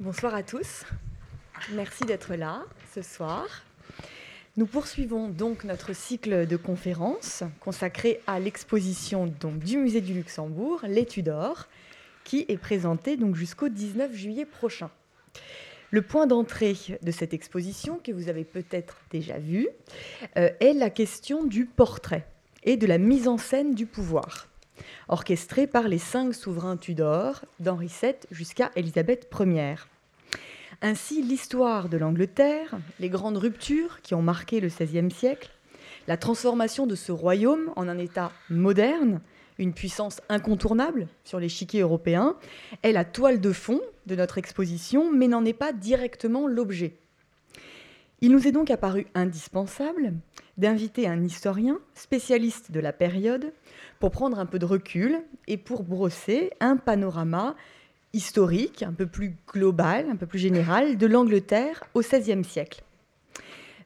Bonsoir à tous. Merci d'être là ce soir. Nous poursuivons donc notre cycle de conférences consacré à l'exposition du musée du Luxembourg, l'étude d'or, qui est présentée donc jusqu'au 19 juillet prochain. Le point d'entrée de cette exposition, que vous avez peut-être déjà vu, euh, est la question du portrait et de la mise en scène du pouvoir, orchestrée par les cinq souverains Tudors, d'Henri VII jusqu'à Élisabeth Ier. Ainsi, l'histoire de l'Angleterre, les grandes ruptures qui ont marqué le XVIe siècle, la transformation de ce royaume en un État moderne, une puissance incontournable sur l'échiquier européen, est la toile de fond de notre exposition, mais n'en est pas directement l'objet. Il nous est donc apparu indispensable d'inviter un historien spécialiste de la période pour prendre un peu de recul et pour brosser un panorama historique, un peu plus global, un peu plus général, de l'Angleterre au XVIe siècle.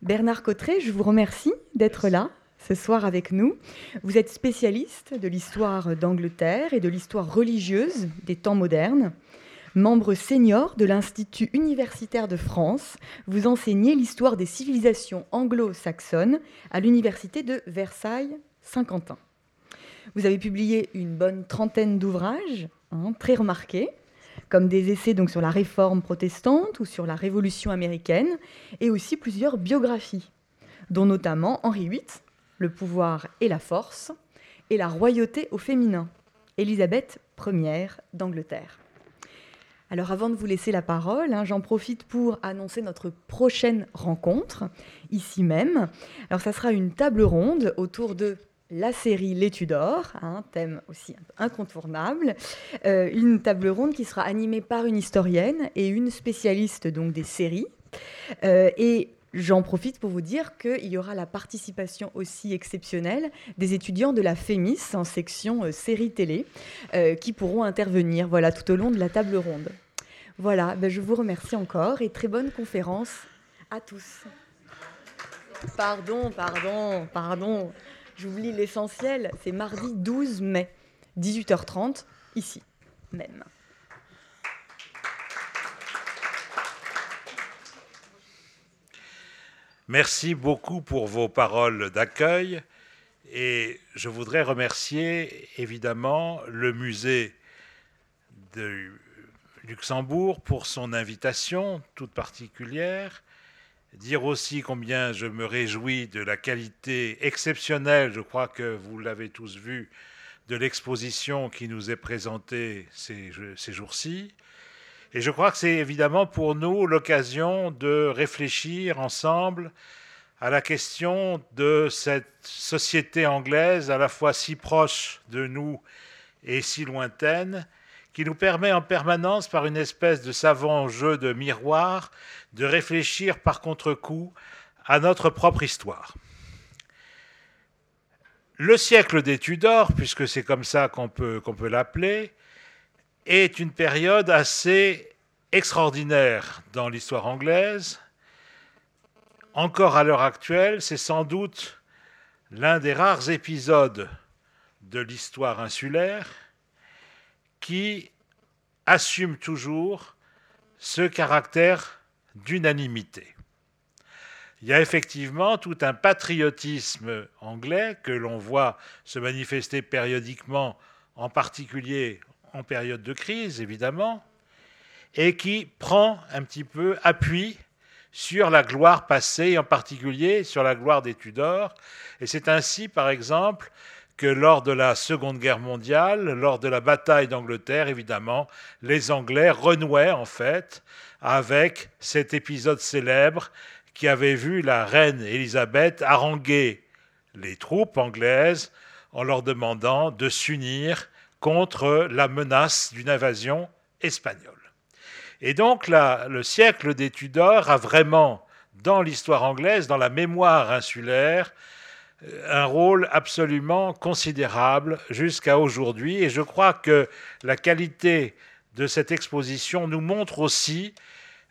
Bernard Cotteret, je vous remercie d'être là ce soir avec nous. Vous êtes spécialiste de l'histoire d'Angleterre et de l'histoire religieuse des temps modernes. Membre senior de l'Institut universitaire de France, vous enseignez l'histoire des civilisations anglo-saxonnes à l'Université de Versailles-Saint-Quentin. Vous avez publié une bonne trentaine d'ouvrages, hein, très remarqués, comme des essais donc sur la réforme protestante ou sur la Révolution américaine, et aussi plusieurs biographies, dont notamment Henri VIII, Le pouvoir et la force, et La royauté au féminin, Élisabeth Ière d'Angleterre. Alors avant de vous laisser la parole, hein, j'en profite pour annoncer notre prochaine rencontre, ici même. Alors ça sera une table ronde autour de la série L'étude d'or, un thème aussi incontournable, euh, une table ronde qui sera animée par une historienne et une spécialiste donc des séries. Euh, et J'en profite pour vous dire qu'il y aura la participation aussi exceptionnelle des étudiants de la FEMIS en section euh, série télé qui pourront intervenir voilà, tout au long de la table ronde. Voilà, ben je vous remercie encore et très bonne conférence à tous. Pardon, pardon, pardon. J'oublie l'essentiel, c'est mardi 12 mai, 18h30, ici même. Merci beaucoup pour vos paroles d'accueil et je voudrais remercier évidemment le musée de Luxembourg pour son invitation toute particulière Dire aussi combien je me réjouis de la qualité exceptionnelle, je crois que vous l'avez tous vu, de l'exposition qui nous est présentée ces, ces jours-ci. Et je crois que c'est évidemment pour nous l'occasion de réfléchir ensemble à la question de cette société anglaise à la fois si proche de nous et si lointaine, qui nous permet en permanence, par une espèce de savant jeu de miroir, de réfléchir par contre-coup à notre propre histoire. Le siècle des Tudors, puisque c'est comme ça qu'on peut, qu'on peut l'appeler, est une période assez extraordinaire dans l'histoire anglaise. Encore à l'heure actuelle, c'est sans doute l'un des rares épisodes de l'histoire insulaire qui assume toujours ce caractère d'unanimité. Il y a effectivement tout un patriotisme anglais que l'on voit se manifester périodiquement, en particulier en période de crise, évidemment, et qui prend un petit peu appui sur la gloire passée, en particulier sur la gloire des Tudors. Et c'est ainsi, par exemple, que lors de la Seconde Guerre mondiale, lors de la bataille d'Angleterre, évidemment, les Anglais renouaient en fait avec cet épisode célèbre qui avait vu la reine Élisabeth haranguer les troupes anglaises en leur demandant de s'unir contre la menace d'une invasion espagnole. Et donc le siècle des Tudors a vraiment, dans l'histoire anglaise, dans la mémoire insulaire, un rôle absolument considérable jusqu'à aujourd'hui. Et je crois que la qualité de cette exposition nous montre aussi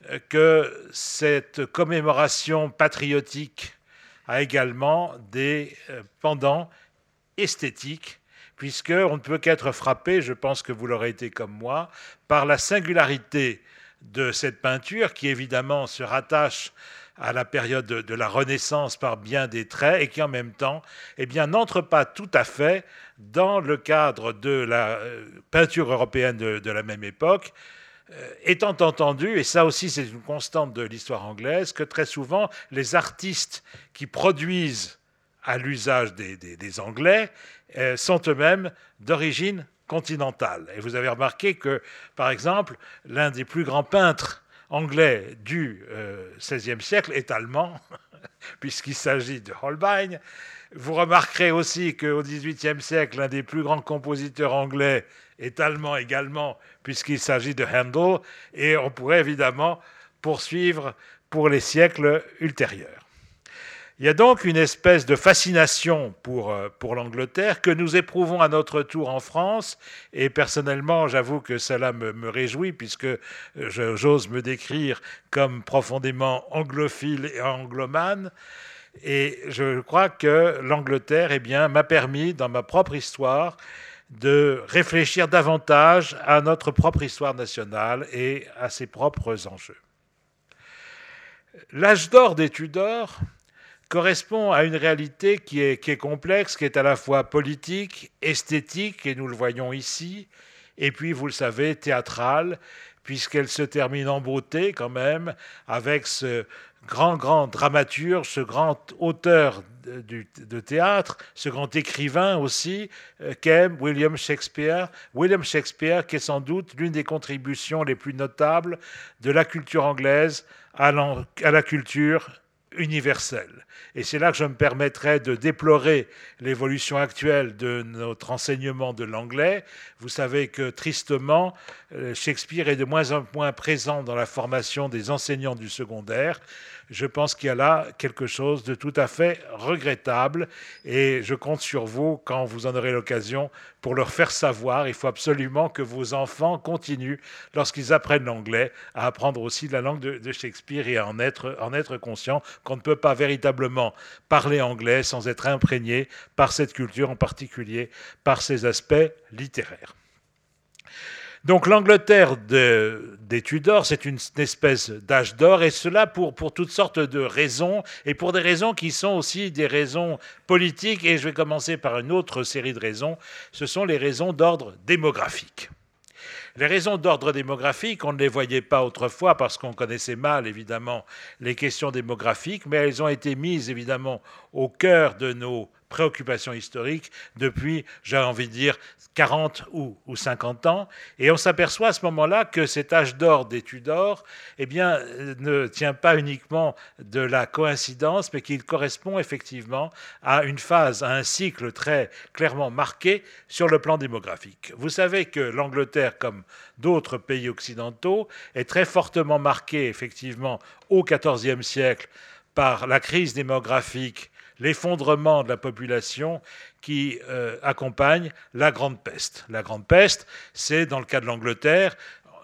euh, que cette commémoration patriotique a également des euh, pendants esthétiques, puisqu'on ne peut qu'être frappé, je pense que vous l'aurez été comme moi, par la singularité de cette peinture qui évidemment se rattache à la période de, la Renaissance par bien des traits et qui en même temps eh bien, n'entre pas tout à fait dans le cadre de la euh, peinture européenne de, la même époque, euh, étant entendu, et ça aussi c'est une constante de l'histoire anglaise, que très souvent les artistes qui produisent à l'usage des, Anglais sont eux-mêmes d'origine continentale. Et vous avez remarqué que, par exemple, l'un des plus grands peintres anglais du XVIe euh, siècle est allemand, puisqu'il s'agit de Holbein. Vous remarquerez aussi qu'au XVIIIe siècle, l'un des plus grands compositeurs anglais est allemand également, puisqu'il s'agit de Handel, et on pourrait évidemment poursuivre pour les siècles ultérieurs. Il y a donc une espèce de fascination pour, euh, pour l'Angleterre que nous éprouvons à notre tour en France. Et personnellement, j'avoue que cela me, me réjouit puisque euh, j'ose me décrire comme profondément anglophile et anglomane. Et je crois que l'Angleterre eh m'a permis, dans ma propre histoire, de réfléchir davantage à notre propre histoire nationale et à ses propres enjeux. L'âge d'or des Tudors, correspond à une réalité qui est, complexe, qui est à la fois politique, esthétique, et nous le voyons ici, et puis, vous le savez, théâtrale, puisqu'elle se termine en beauté quand même, avec ce grand, grand dramaturge, ce grand auteur de, théâtre, ce grand écrivain aussi, euh, qu'est William Shakespeare. William Shakespeare, qui est sans doute l'une des contributions les plus notables de la culture anglaise à la culture universelle. Et c'est là que je me permettrai de déplorer l'évolution actuelle de notre enseignement de l'anglais. Vous savez que tristement, euh, Shakespeare est de moins en moins présent dans la formation des enseignants du secondaire je pense qu'il y a là quelque chose de tout à fait regrettable et je compte sur vous quand vous en aurez l'occasion pour leur faire savoir. Il faut absolument que vos enfants continuent, lorsqu'ils apprennent l'anglais, à apprendre aussi la langue de, Shakespeare et à en être, en être conscient qu'on ne peut pas véritablement parler anglais sans être imprégné par cette culture, en particulier par ses aspects littéraires. Donc l'Angleterre des Tudors, c'est une espèce d'âge d'or, et cela pour, pour toutes sortes de raisons, et pour des raisons qui sont aussi des raisons politiques, et je vais commencer par une autre série de raisons, ce sont les raisons d'ordre démographique. Les raisons d'ordre démographique, on ne les voyait pas autrefois parce qu'on connaissait mal évidemment les questions démographiques, mais elles ont été mises évidemment au cœur de nos préoccupations historiques depuis, j'ai envie de dire, 40 ou, 50 ans. Et on s'aperçoit à ce moment-là que cet âge d'or des Tudors eh bien, ne tient pas uniquement de la coïncidence, mais qu'il correspond effectivement à une phase, à un cycle très clairement marqué sur le plan démographique. Vous savez que l'Angleterre, comme d'autres pays occidentaux, est très fortement marquée effectivement au XIVe siècle par la crise démographique l'effondrement de la population qui euh, accompagne la Grande Peste. La Grande Peste, c'est dans le cas de l'Angleterre,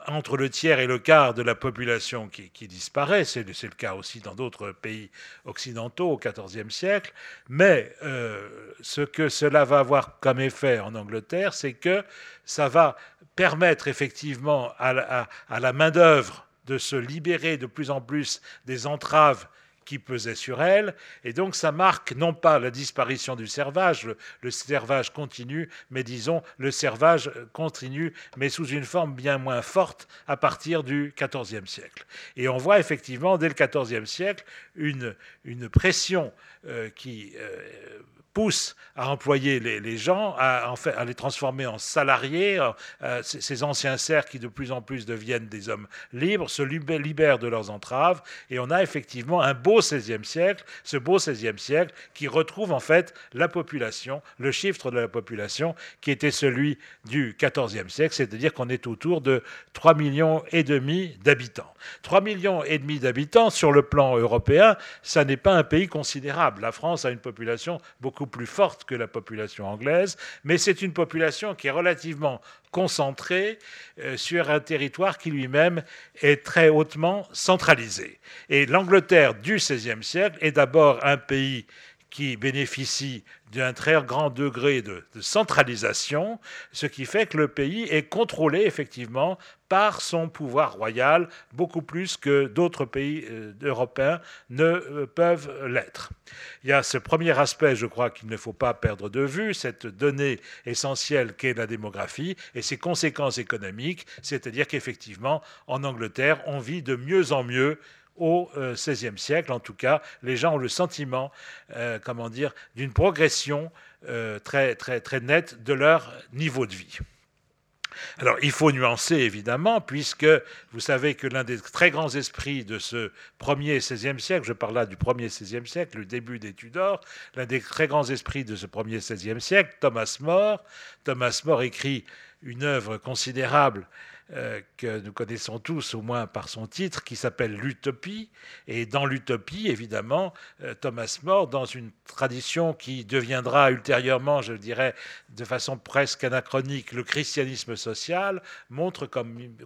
entre le tiers et le quart de la population qui, disparaît, c'est le cas aussi dans d'autres pays occidentaux au XIVe siècle, mais euh, ce que cela va avoir comme effet en Angleterre, c'est que ça va permettre effectivement à la main-d'œuvre de se libérer de plus en plus des entraves qui pesait sur elle. Et donc ça marque non pas la disparition du servage, le, servage continue, mais disons le servage continue, mais sous une forme bien moins forte à partir du XIVe siècle. Et on voit effectivement dès le XIVe siècle une, une pression euh, qui... Euh, pousse à employer les, gens, à, à, les transformer en salariés. Euh, ces anciens serfs qui de plus en plus deviennent des hommes libres se libèrent de leurs entraves. Et on a effectivement un beau XVIe siècle, ce beau XVIe siècle qui retrouve en fait la population, le chiffre de la population qui était celui du XIVe siècle, c'est-à-dire qu'on est autour de 3 millions d'habitants. 3 millions d'habitants sur le plan européen, ça n'est pas un pays considérable. La France a une population beaucoup plus forte que la population anglaise, mais c'est une population qui est relativement concentrée euh, sur un territoire qui lui-même est très hautement centralisé. Et l'Angleterre du XVIe siècle est d'abord un pays qui bénéficie d'un très grand degré de, centralisation, ce qui fait que le pays est contrôlé effectivement par son pouvoir royal, beaucoup plus que d'autres pays euh, européens ne euh, peuvent l'être. Il y a ce premier aspect, je crois, qu'il ne faut pas perdre de vue, cette donnée essentielle qu'est la démographie et ses conséquences économiques, c'est-à-dire qu'effectivement, en Angleterre, on vit de mieux en mieux au XVIe euh, siècle. En tout cas, les gens ont le sentiment, euh, comment dire, d'une progression euh, très, très, très nette de leur niveau de vie. Alors, il faut nuancer, évidemment, puisque vous savez que l'un des très grands esprits de ce premier XVIe siècle, je parle là du premier XVIe siècle, le début des Tudors, l'un des très grands esprits de ce premier XVIe siècle, Thomas More, Thomas More écrit une œuvre considérable euh, que nous connaissons tous, au moins par son titre, qui s'appelle L'Utopie. Et dans l'Utopie, évidemment, euh, Thomas More, dans une tradition qui deviendra ultérieurement, je dirais, de façon presque anachronique, le christianisme social, montre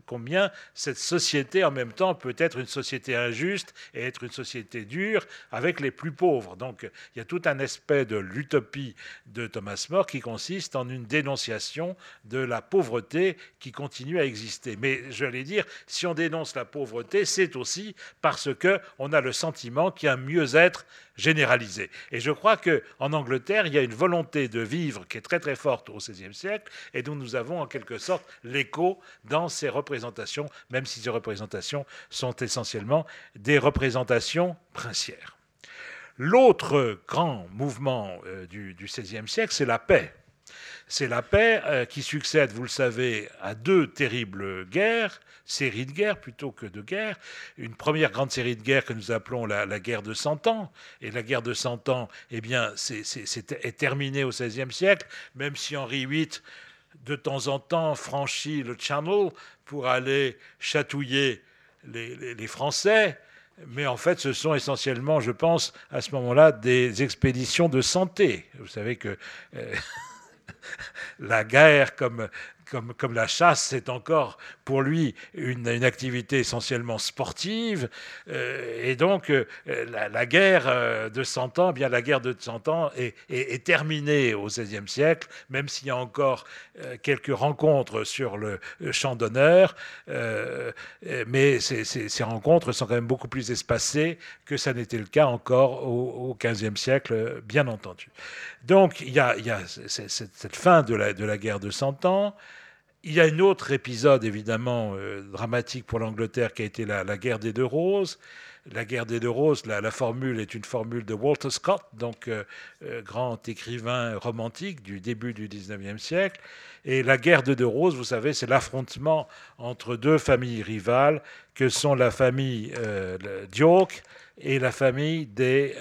combien cette société, en même temps, peut être une société injuste et être une société dure avec les plus pauvres. Donc, il y a tout un aspect de l'utopie de Thomas More qui consiste en une dénonciation de la pauvreté qui continue à exister mais je vais dire, si on dénonce la pauvreté, c'est aussi parce qu'on a le sentiment qu'il y a un mieux-être généralisé. Et je crois qu'en Angleterre, il y a une volonté de vivre qui est très très forte au XVIe siècle et dont nous avons en quelque sorte l'écho dans ces représentations, même si ces représentations sont essentiellement des représentations princières. L'autre grand mouvement euh, du XVIe siècle, c'est la paix c'est la paix euh, qui succède, vous le savez, à deux terribles guerres, séries de guerres plutôt que de guerres. Une première grande série de guerres que nous appelons la, guerre de Cent Ans. Et la guerre de Cent Ans, eh bien, c'est, est, terminée au XVIe siècle, même si Henri VIII, de temps en temps, franchit le Channel pour aller chatouiller les, Français. Mais en fait, ce sont essentiellement, je pense, à ce moment-là, des expéditions de santé. Vous savez que euh, la guerre comme comme, la chasse, c'est encore pour lui une, activité essentiellement sportive. Euh, et donc, euh, la, guerre euh, de 100 ans, bien la guerre de 100 ans est, terminée au XVIe siècle, même s'il y a encore quelques rencontres sur le champ d'honneur. mais ces, rencontres sont quand même beaucoup plus espacées que ça n'était le cas encore au, XVe siècle, bien entendu. Donc, il y a, cette, fin de la, de la guerre de 100 ans. Il y a un autre épisode évidemment euh, dramatique pour l'Angleterre qui a été la, guerre des deux roses. La guerre des deux roses, la, formule est une formule de Walter Scott, donc euh, euh, grand écrivain romantique du début du 19e siècle. Et la guerre des deux roses, vous savez, c'est l'affrontement entre deux familles rivales que sont la famille d'York et la famille des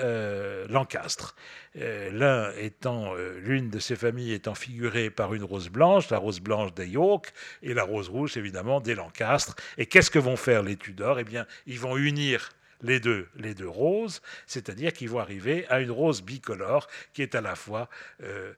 Lancastre. Euh, étant, euh, l'une de ces familles étant figurée par une rose blanche, la rose blanche des York, et la rose rouge, évidemment, des Lancastres. Et qu'est-ce que vont faire les Tudors? Eh bien, ils vont unir les deux, les deux roses, c'est-à-dire qu'ils vont arriver à une rose bicolore qui est à la fois euh,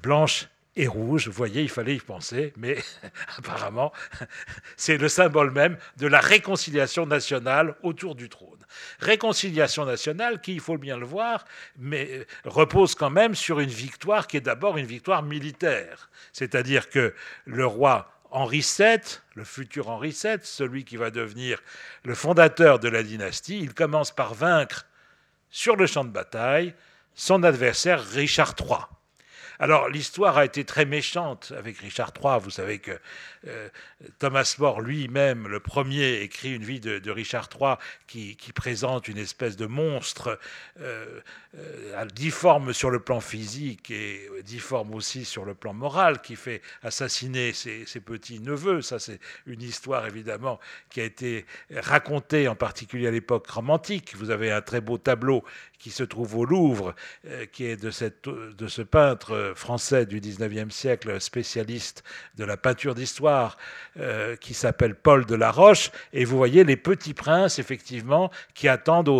blanche et rouge. Vous voyez, il fallait y penser, mais apparemment, c'est le symbole même de la réconciliation nationale autour du trône. Réconciliation nationale qui, il faut bien le voir, mais euh, repose quand même sur une victoire qui est d'abord une victoire militaire. C'est-à-dire que le roi Henri VII, le futur Henri VII, celui qui va devenir le fondateur de la dynastie, il commence par vaincre sur le champ de bataille son adversaire Richard III. Alors l'histoire a été très méchante avec Richard III. Vous savez que euh, Thomas More lui-même, le premier, écrit une vie de, Richard III qui, présente une espèce de monstre euh, euh, difforme sur le plan physique et difforme aussi sur le plan moral, qui fait assassiner ses, petits-neveux. Ça, c'est une histoire évidemment qui a été racontée en particulier à l'époque romantique. Vous avez un très beau tableau qui se trouve au Louvre, qui est de, cette, de ce peintre français du 19e siècle, spécialiste de la peinture d'histoire, euh, qui s'appelle Paul de la Roche. Et vous voyez les petits princes, effectivement, qui attendent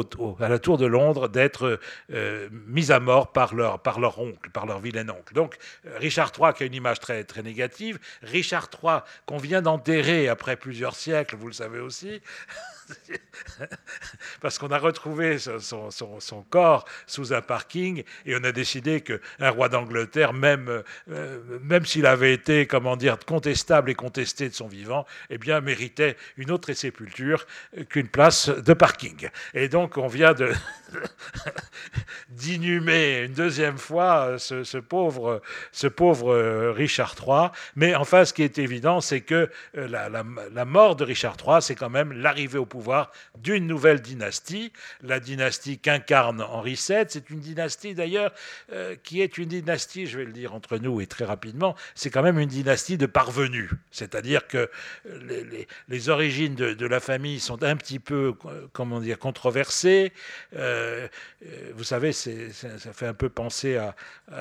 à la tour de Londres d'être euh, mis à mort par leur, par leur oncle, par leur vilain oncle. Donc euh, Richard III, qui a une image très, très négative, Richard III, qu'on vient d'enterrer après plusieurs siècles, vous le savez aussi, parce qu'on a retrouvé son, corps sous un parking et on a décidé qu'un roi d'Angleterre, même, euh, même s'il avait été, comment dire, contestable et contesté de son vivant, eh bien, méritait une autre sépulture qu'une place de parking. Et donc, on vient d'inhumer une deuxième fois ce, pauvre, ce pauvre euh, Richard III. Mais enfin, ce qui est évident, c'est que euh, la mort de Richard III, c'est quand même l'arrivée au pouvoir d'une nouvelle dynastie, la dynastie qu'incarne Henri VII. C'est une dynastie d'ailleurs euh, qui est une dynastie, je vais le dire entre nous et très rapidement, c'est quand même une dynastie de parvenus. C'est-à-dire que les, origines de, la famille sont un petit peu, comment dire, controversées. Euh, vous savez, ça fait un peu penser à,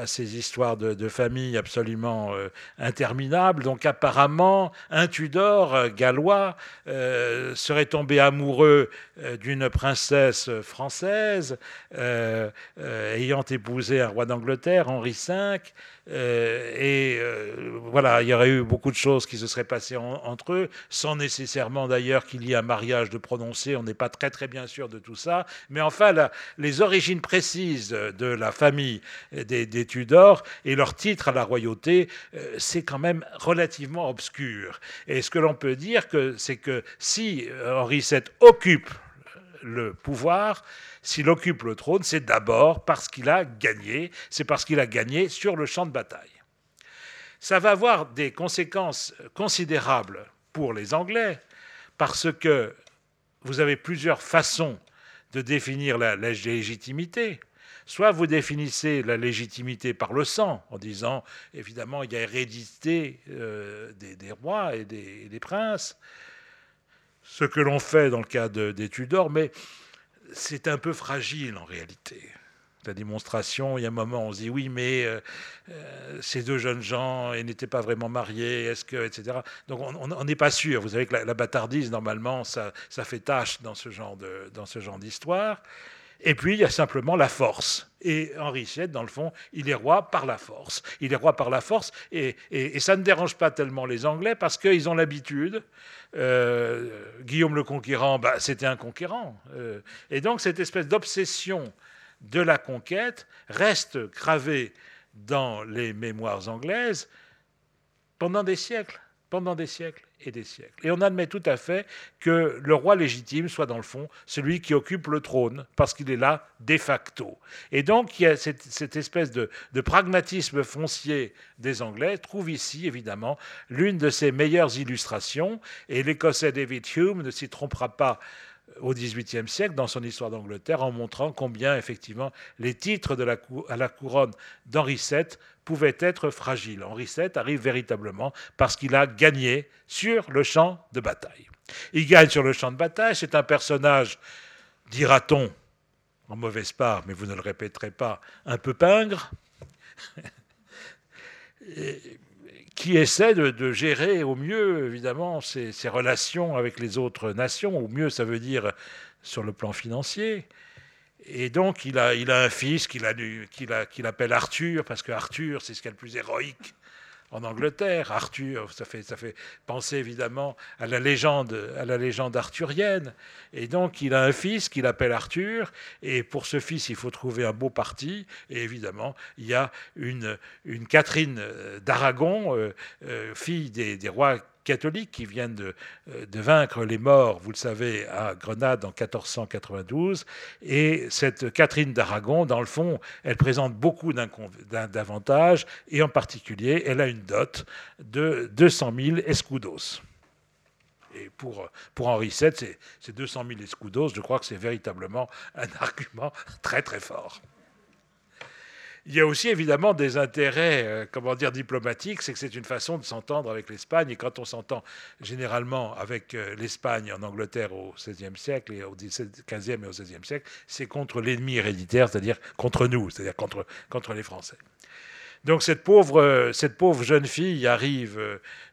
ces histoires de, famille absolument euh, interminables. Donc apparemment, un Tudor gallois serait tombé amoureux euh, d'une princesse française euh, euh, ayant épousé un roi d'Angleterre, Henri V. et voilà, il y aurait eu beaucoup de choses qui se seraient passées entre eux, sans nécessairement d'ailleurs qu'il y ait un mariage de prononcé. On n'est pas très très bien sûr de tout ça. Mais enfin, les origines précises de la famille des, des Tudors et leur titre à la royauté, c'est quand même relativement obscur. Et ce que l'on peut dire, c'est que si Henri VII occupe le pouvoir, s'il occupe le trône, c'est d'abord parce qu'il a gagné, c'est parce qu'il a gagné sur le champ de bataille. Ça va avoir des conséquences considérables pour les Anglais, parce que vous avez plusieurs façons de définir la, légitimité. Soit vous définissez la légitimité par le sang, en disant, évidemment, il y a hérédité euh, des, rois et des princes, ce que l'on fait dans le cas des Tudors, mais c'est un peu fragile en réalité. La démonstration, il y a un moment, on se dit oui, mais euh, euh, ces deux jeunes gens, ils n'étaient pas vraiment mariés, est-ce que, etc. Donc on n'est pas sûr. Vous savez que la, bâtardise, normalement, ça, ça, fait tâche dans ce genre d'histoire. Et puis, il y a simplement la force. Et Henri VII, dans le fond, il est roi par la force. Il est roi par la force, et, ça ne dérange pas tellement les Anglais parce qu'ils ont l'habitude euh, Guillaume le Conquérant, bah, c'était un conquérant. Euh, et donc cette espèce d'obsession de la conquête reste gravée dans les mémoires anglaises pendant des siècles pendant des siècles et des siècles. Et on admet tout à fait que le roi légitime soit dans le fond celui qui occupe le trône, parce qu'il est là de facto. Et donc cette, espèce de, pragmatisme foncier des Anglais trouve ici évidemment l'une de ses meilleures illustrations, et l'Écossais David Hume ne s'y trompera pas au XVIIIe siècle dans son histoire d'Angleterre en montrant combien effectivement les titres à la couronne d'Henri VII pouvaient être fragiles. Henri VII arrive véritablement parce qu'il a gagné sur le champ de bataille. Il gagne sur le champ de bataille, c'est un personnage, dira-t-on, en mauvaise part, mais vous ne le répéterez pas, un peu pingre, qui essaie de, gérer au mieux, évidemment, ses, relations avec les autres nations. Au mieux, ça veut dire sur le plan financier. Et donc, il a, un fils qu'il appelle Arthur, parce que Arthur, c'est ce qu'il y a le plus héroïque en Angleterre. Arthur, ça fait, ça fait penser évidemment à la légende, à la légende arthurienne. Et donc, il a un fils qu'il appelle Arthur. Et pour ce fils, il faut trouver un beau parti. Et évidemment, il y a une, une Catherine d'Aragon, euh, euh, fille des, des rois catholiques qui viennent de, euh, de, vaincre les morts, vous le savez, à Grenade en 1492. Et cette Catherine d'Aragon, dans le fond, elle présente beaucoup d'avantages, et en particulier, elle a une dot de 200 000 escudos. Et pour, pour Henri VII, ces 200 000 escudos, je crois que c'est véritablement un argument très très fort. Il y a aussi évidemment des intérêts, euh, comment dire, diplomatiques, c'est que c'est une façon de s'entendre avec l'Espagne. Et quand on s'entend généralement avec euh, l'Espagne en Angleterre au XVIe siècle et au XVe et au XVIe siècle, c'est contre l'ennemi héréditaire, c'est-à-dire contre nous, c'est-à-dire contre, contre les Français. Donc cette pauvre, euh, cette pauvre jeune fille arrive,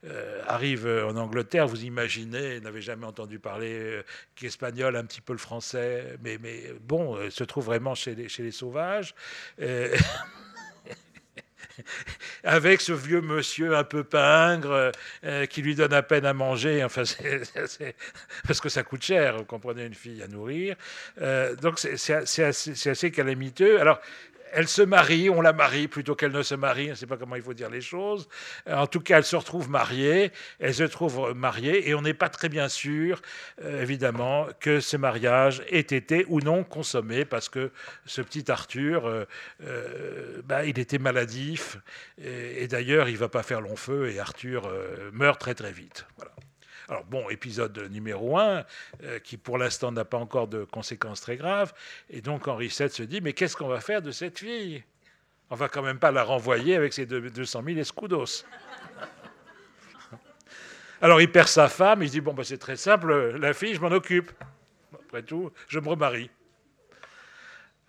euh, arrive en Angleterre, vous imaginez, n'avait jamais entendu parler euh, qu'espagnol, un petit peu le français, mais, mais bon, se trouve vraiment chez les, chez les sauvages. avec ce vieux monsieur un peu pingre euh, qui lui donne à peine à manger, enfin, parce que ça coûte cher, vous comprenez, une fille à nourrir. Euh, donc c'est assez, assez, calamiteux. Alors elle se marie, on la marie plutôt qu'elle ne se marie, je ne sais pas comment il faut dire les choses. En tout cas, elle se retrouve mariée, elle se trouve mariée, et on n'est pas très bien sûr, euh, évidemment, que ce mariage ait été ou non consommé, parce que ce petit Arthur, euh, euh, bah, il était maladif, et, et d'ailleurs, il ne va pas faire long feu, et Arthur meurt très très vite. Voilà. Alors bon, épisode numéro 1, euh, qui pour l'instant n'a pas encore de conséquences très graves. Et donc Henri VII se dit, mais qu'est-ce qu'on va faire de cette fille? On va quand même pas la renvoyer avec ses 200 000 escudos. Alors il perd sa femme, il se dit, bon, bah, c'est très simple, la fille, je m'en occupe. Après tout, je me remarie.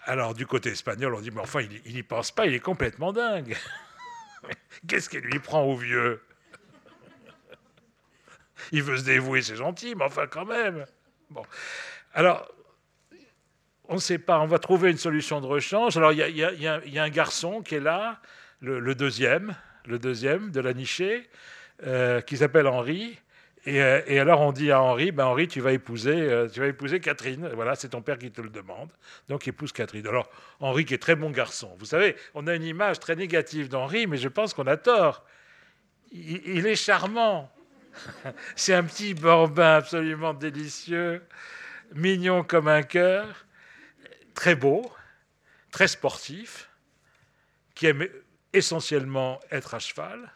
Alors du côté espagnol, on dit, mais enfin, il n'y pense pas, il est complètement dingue. Qu'est-ce qu'il lui prend au vieux? Il veut se dévouer, c'est gentil, mais enfin quand même. Bon. Alors, on ne sait pas, on va trouver une solution de rechange. Alors, il y, a un garçon qui est là, le, deuxième, le deuxième de la nichée, euh, qui s'appelle Henri. Euh, et, alors on dit à Henri, ben Henri, tu vas épouser, euh, tu vas épouser Catherine. Voilà, c'est ton père qui te le demande. Donc épouse Catherine. Alors Henri, qui est très bon garçon. Vous savez, on a une image très négative d'Henri, mais je pense qu'on a tort. il est charmant. C'est un petit bambin absolument délicieux, mignon comme un cœur, très beau, très sportif, qui aime essentiellement être à cheval,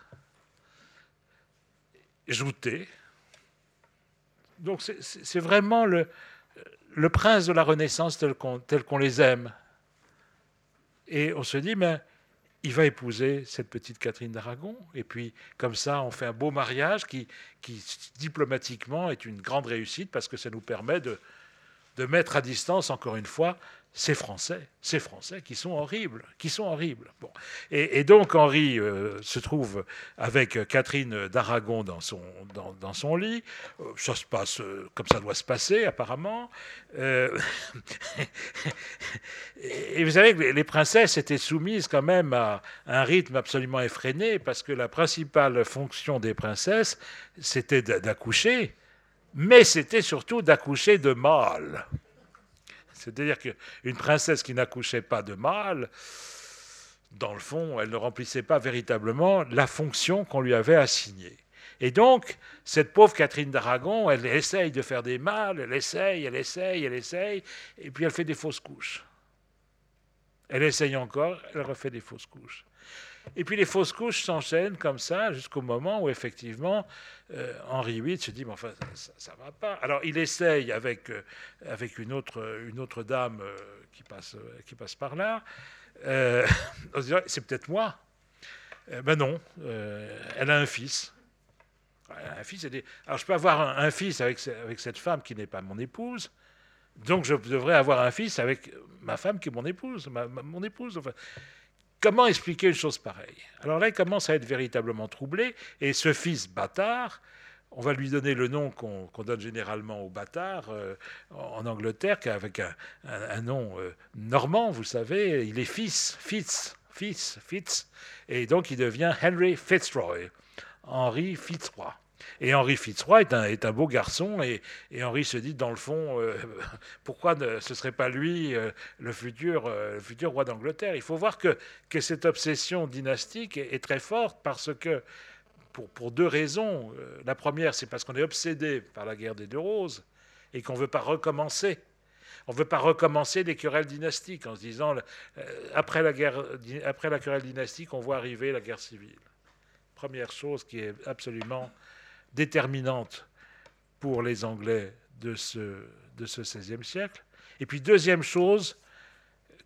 jouter. Donc c'est vraiment le, prince de la Renaissance tel qu'on les aime. Et on se dit, mais il va épouser cette petite Catherine d'Aragon. Et puis, comme ça, on fait un beau mariage qui, diplomatiquement, est une grande réussite parce que ça nous permet de mettre à distance, encore une fois, ces Français, ces Français qui sont horribles, qui sont horribles. Bon. Et, donc Henri euh, se trouve avec Catherine d'Aragon dans son, dans, son lit. Euh, ça se passe euh, comme ça doit se passer, apparemment. et vous savez que les princesses étaient soumises quand même à un rythme absolument effréné, parce que la principale fonction des princesses, c'était d'accoucher, mais c'était surtout d'accoucher de mâles. C'est-à-dire qu'une princesse qui n'accouchait pas de mâle, dans le fond, elle ne remplissait pas véritablement la fonction qu'on lui avait assignée. Et donc, cette pauvre Catherine d'Aragon, elle essaye de faire des mâles, elle essaye, elle essaye, elle essaye, et puis elle fait des fausses couches. Elle essaye encore, elle refait des fausses couches. Et puis les fausses couches s'enchaînent comme ça jusqu'au moment où effectivement euh, Henri VIII se dit mais enfin ça, ne va pas. Alors il essaye avec euh, avec une autre une autre dame euh, qui passe qui passe par là. c'est peut-être moi. ben non, elle a un fils. un fils. Alors je peux avoir un, fils avec avec cette femme qui n'est pas mon épouse. Donc je devrais avoir un fils avec ma femme qui est mon épouse, mon épouse. Comment expliquer une chose pareille? Alors là, il commence à être véritablement troublé, et ce fils bâtard, on va lui donner le nom qu'on donne généralement aux bâtards euh, en Angleterre, avec un, nom euh, normand, vous savez, il est fils, Fitz, Fitz, Fitz, et donc il devient Henry Fitzroy, Henry Fitzroy. Et Henri Fitzroy est un, beau garçon, et, et, Henri se dit, dans le fond, euh, pourquoi ce ne serait pas lui euh, le, futur, euh, le futur roi d'Angleterre? Il faut voir que, cette obsession dynastique est, très forte parce que, pour, deux raisons. La première, c'est parce qu'on est obsédé par la guerre des deux roses et qu'on ne veut pas recommencer. On ne veut pas recommencer des querelles dynastiques en se disant, après la, guerre, après la querelle dynastique, on voit arriver la guerre civile. Première chose qui est absolument déterminante pour les Anglais de ce, de ce XVIe siècle. Et puis deuxième chose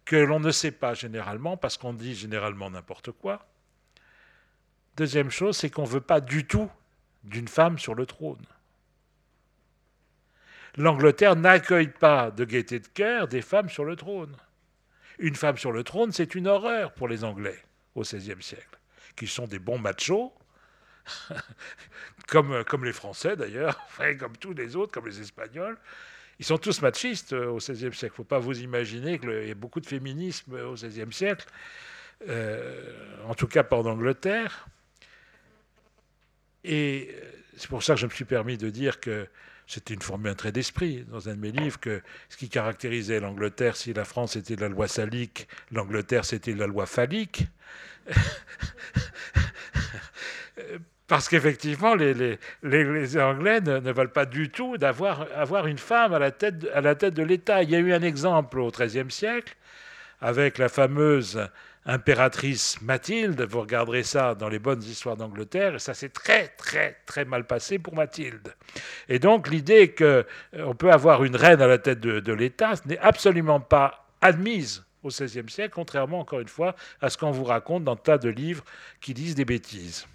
que l'on ne sait pas généralement, parce qu'on dit généralement n'importe quoi, deuxième chose, c'est qu'on ne veut pas du tout d'une femme sur le trône. L'Angleterre n'accueille pas de gaieté de cœur des femmes sur le trône. Une femme sur le trône, c'est une horreur pour les Anglais au XVIe siècle, qui sont des bons machos, comme, comme les Français d'ailleurs, comme tous les autres, comme les Espagnols. Ils sont tous machistes euh, au XVIe siècle. Il ne faut pas vous imaginer qu'il y ait beaucoup de féminisme au XVIe siècle. en tout cas pas en Angleterre. Et c'est pour ça que je me suis permis de dire que c'était une formule, un trait d'esprit dans un de mes livres, que ce qui caractérisait l'Angleterre, si la France était la loi salique, l'Angleterre c'était la loi phallique. Parce qu'effectivement, les, Anglais ne, veulent pas du tout d'avoir avoir une femme à la tête, à la tête de l'État. Il y a eu un exemple au XIIIe siècle avec la fameuse impératrice Mathilde. Vous regarderez ça dans les bonnes histoires d'Angleterre, et ça s'est très, très, très mal passé pour Mathilde. Et donc l'idée qu'on euh, peut avoir une reine à la tête de, de l'État n'est absolument pas admise au XVIe siècle, contrairement, encore une fois, à ce qu'on vous raconte dans tas de livres qui disent des bêtises.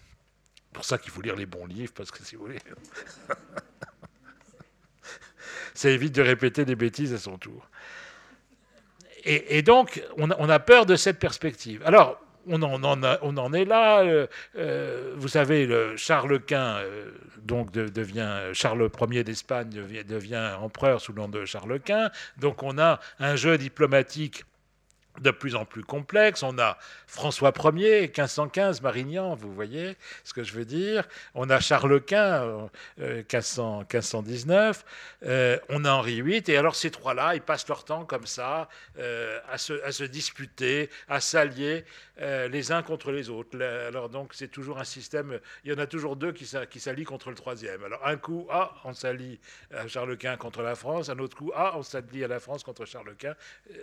Pour ça qu'il faut lire les bons livres, parce que si vous voulez... ça évite de répéter des bêtises à son tour. Et, donc, on a, peur de cette perspective. Alors, on en, est là. Euh, euh, vous savez, le Charles Quint euh, donc devient Charles Ier d'Espagne devient, empereur sous le nom de Charles Quint. Donc, on a un jeu diplomatique de plus en plus complexe. On a François Ier, 1515, Marignan, vous voyez ce que je veux dire. On a Charles Quint, 1519. Euh, euh, on a Henri VIII. Et alors ces trois-là, ils passent leur temps comme ça, euh, à, se, disputer, à s'allier les uns contre les autres. Alors donc c'est toujours un système, il y en a toujours deux qui, s'allient contre le troisième. Alors un coup, ah, on s'allie à Charles Quint contre la France. Un autre coup, ah, on s'allie à la France contre Charles Quint.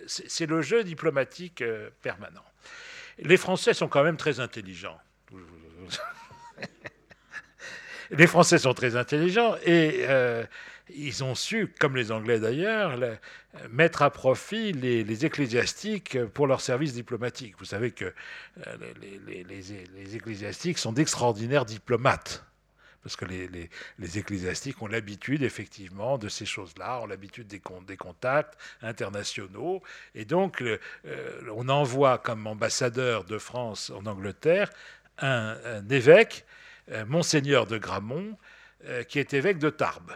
C'est le jeu diplomatique euh, permanent. Les Français sont quand même très intelligents. les Français sont très intelligents et euh, ils ont su, comme les Anglais d'ailleurs, mettre à profit les, ecclésiastiques pour leur service diplomatique. Vous savez que euh, les ecclésiastiques sont d'extraordinaires diplomates parce que les, ecclésiastiques ont l'habitude, effectivement, de ces choses-là, ont l'habitude des, des, contacts internationaux. Et donc, euh, on envoie comme ambassadeur de France en Angleterre un, évêque, euh, Monseigneur de Gramont, euh, qui est évêque de Tarbes.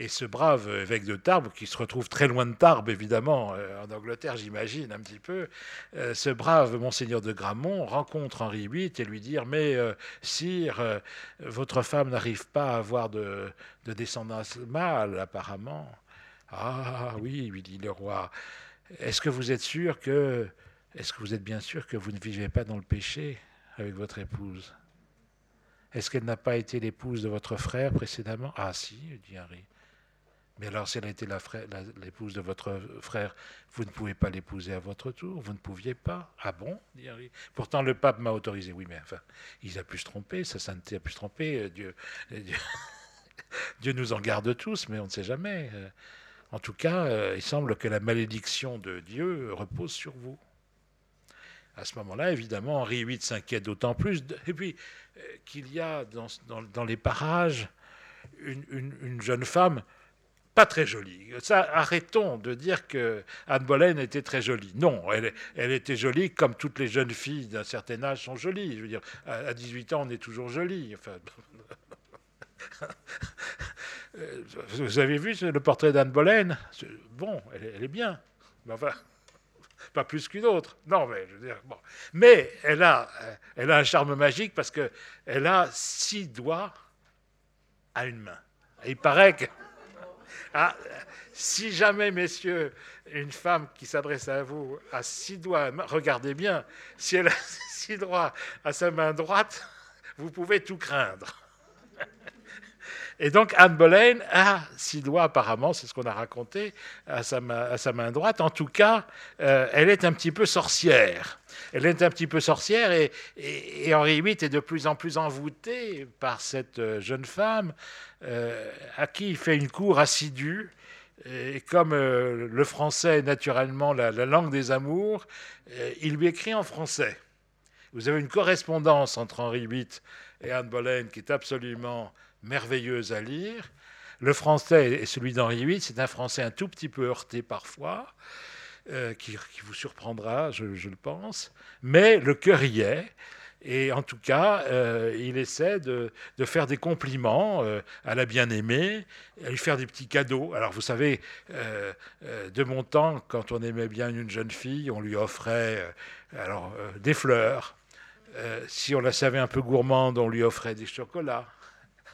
Et ce brave évêque de Tarbes, qui se retrouve très loin de Tarbes, évidemment, euh, en Angleterre, j'imagine, un petit peu, euh, ce brave monseigneur de Gramont rencontre Henri VIII et lui dit Mais euh, sire, votre femme n'arrive pas à avoir de, de descendance mâle, apparemment. Ah oui, lui dit le roi. Est-ce que vous êtes sûr que. Est-ce que vous êtes bien sûr que vous ne vivez pas dans le péché avec votre épouse? Est-ce qu'elle n'a pas été l'épouse de votre frère précédemment? Ah si, dit Henri. Mais alors, si elle a été l'épouse de votre frère, vous ne pouvez pas l'épouser à votre tour Vous ne pouviez pas Ah bon? Pourtant, le pape m'a autorisé. Oui, mais enfin, il a pu se tromper, sa sainteté a pu se tromper. Euh, Dieu, euh, Dieu, nous en garde tous, mais on ne sait jamais. Euh. En tout cas, il semble que la malédiction de Dieu repose sur vous. À ce moment-là, évidemment, Henri VIII s'inquiète d'autant plus. et puis, qu'il y a dans, les parages une jeune femme pas très jolie. Ça, arrêtons de dire que Anne Boleyn était très jolie. Non, elle, était jolie comme toutes les jeunes filles d'un certain âge sont jolies. Je veux dire, à 18 ans, on est toujours jolie. Enfin, vous avez vu le portrait d'Anne Boleyn? Bon, elle, est bien. Enfin, pas plus qu'une autre. Non, mais je veux dire, bon. Mais elle a, elle a un charme magique parce que elle a six doigts à une main. il paraît que ah, si jamais, messieurs, une femme qui s'adresse à vous a six doigts, regardez bien, si elle a six doigts à sa main droite, vous pouvez tout craindre. Et donc Anne Boleyn a six doigts apparemment, c'est ce qu'on a raconté, à sa, main, droite. En tout cas, euh, elle est un petit peu sorcière. Elle est un petit peu sorcière et, Henri VIII est de plus en plus envoûté par cette euh, jeune femme euh, à qui il fait une cour assidue. Et comme le français est naturellement la, la langue des amours, il lui écrit en français. Vous avez une correspondance entre Henri VIII et Anne Boleyn qui est absolument merveilleuse à lire. Le français et celui d'Henri VIII, c'est un français un tout petit peu heurté parfois, euh, qui, vous surprendra, je, le pense, mais le cœur y est. Et en tout cas, euh, il essaie de, faire des compliments euh, à la bien-aimée, à lui faire des petits cadeaux. Alors vous savez, de mon temps, quand on aimait bien une jeune fille, on lui offrait alors, des fleurs. si on la savait un peu gourmande, on lui offrait des chocolats.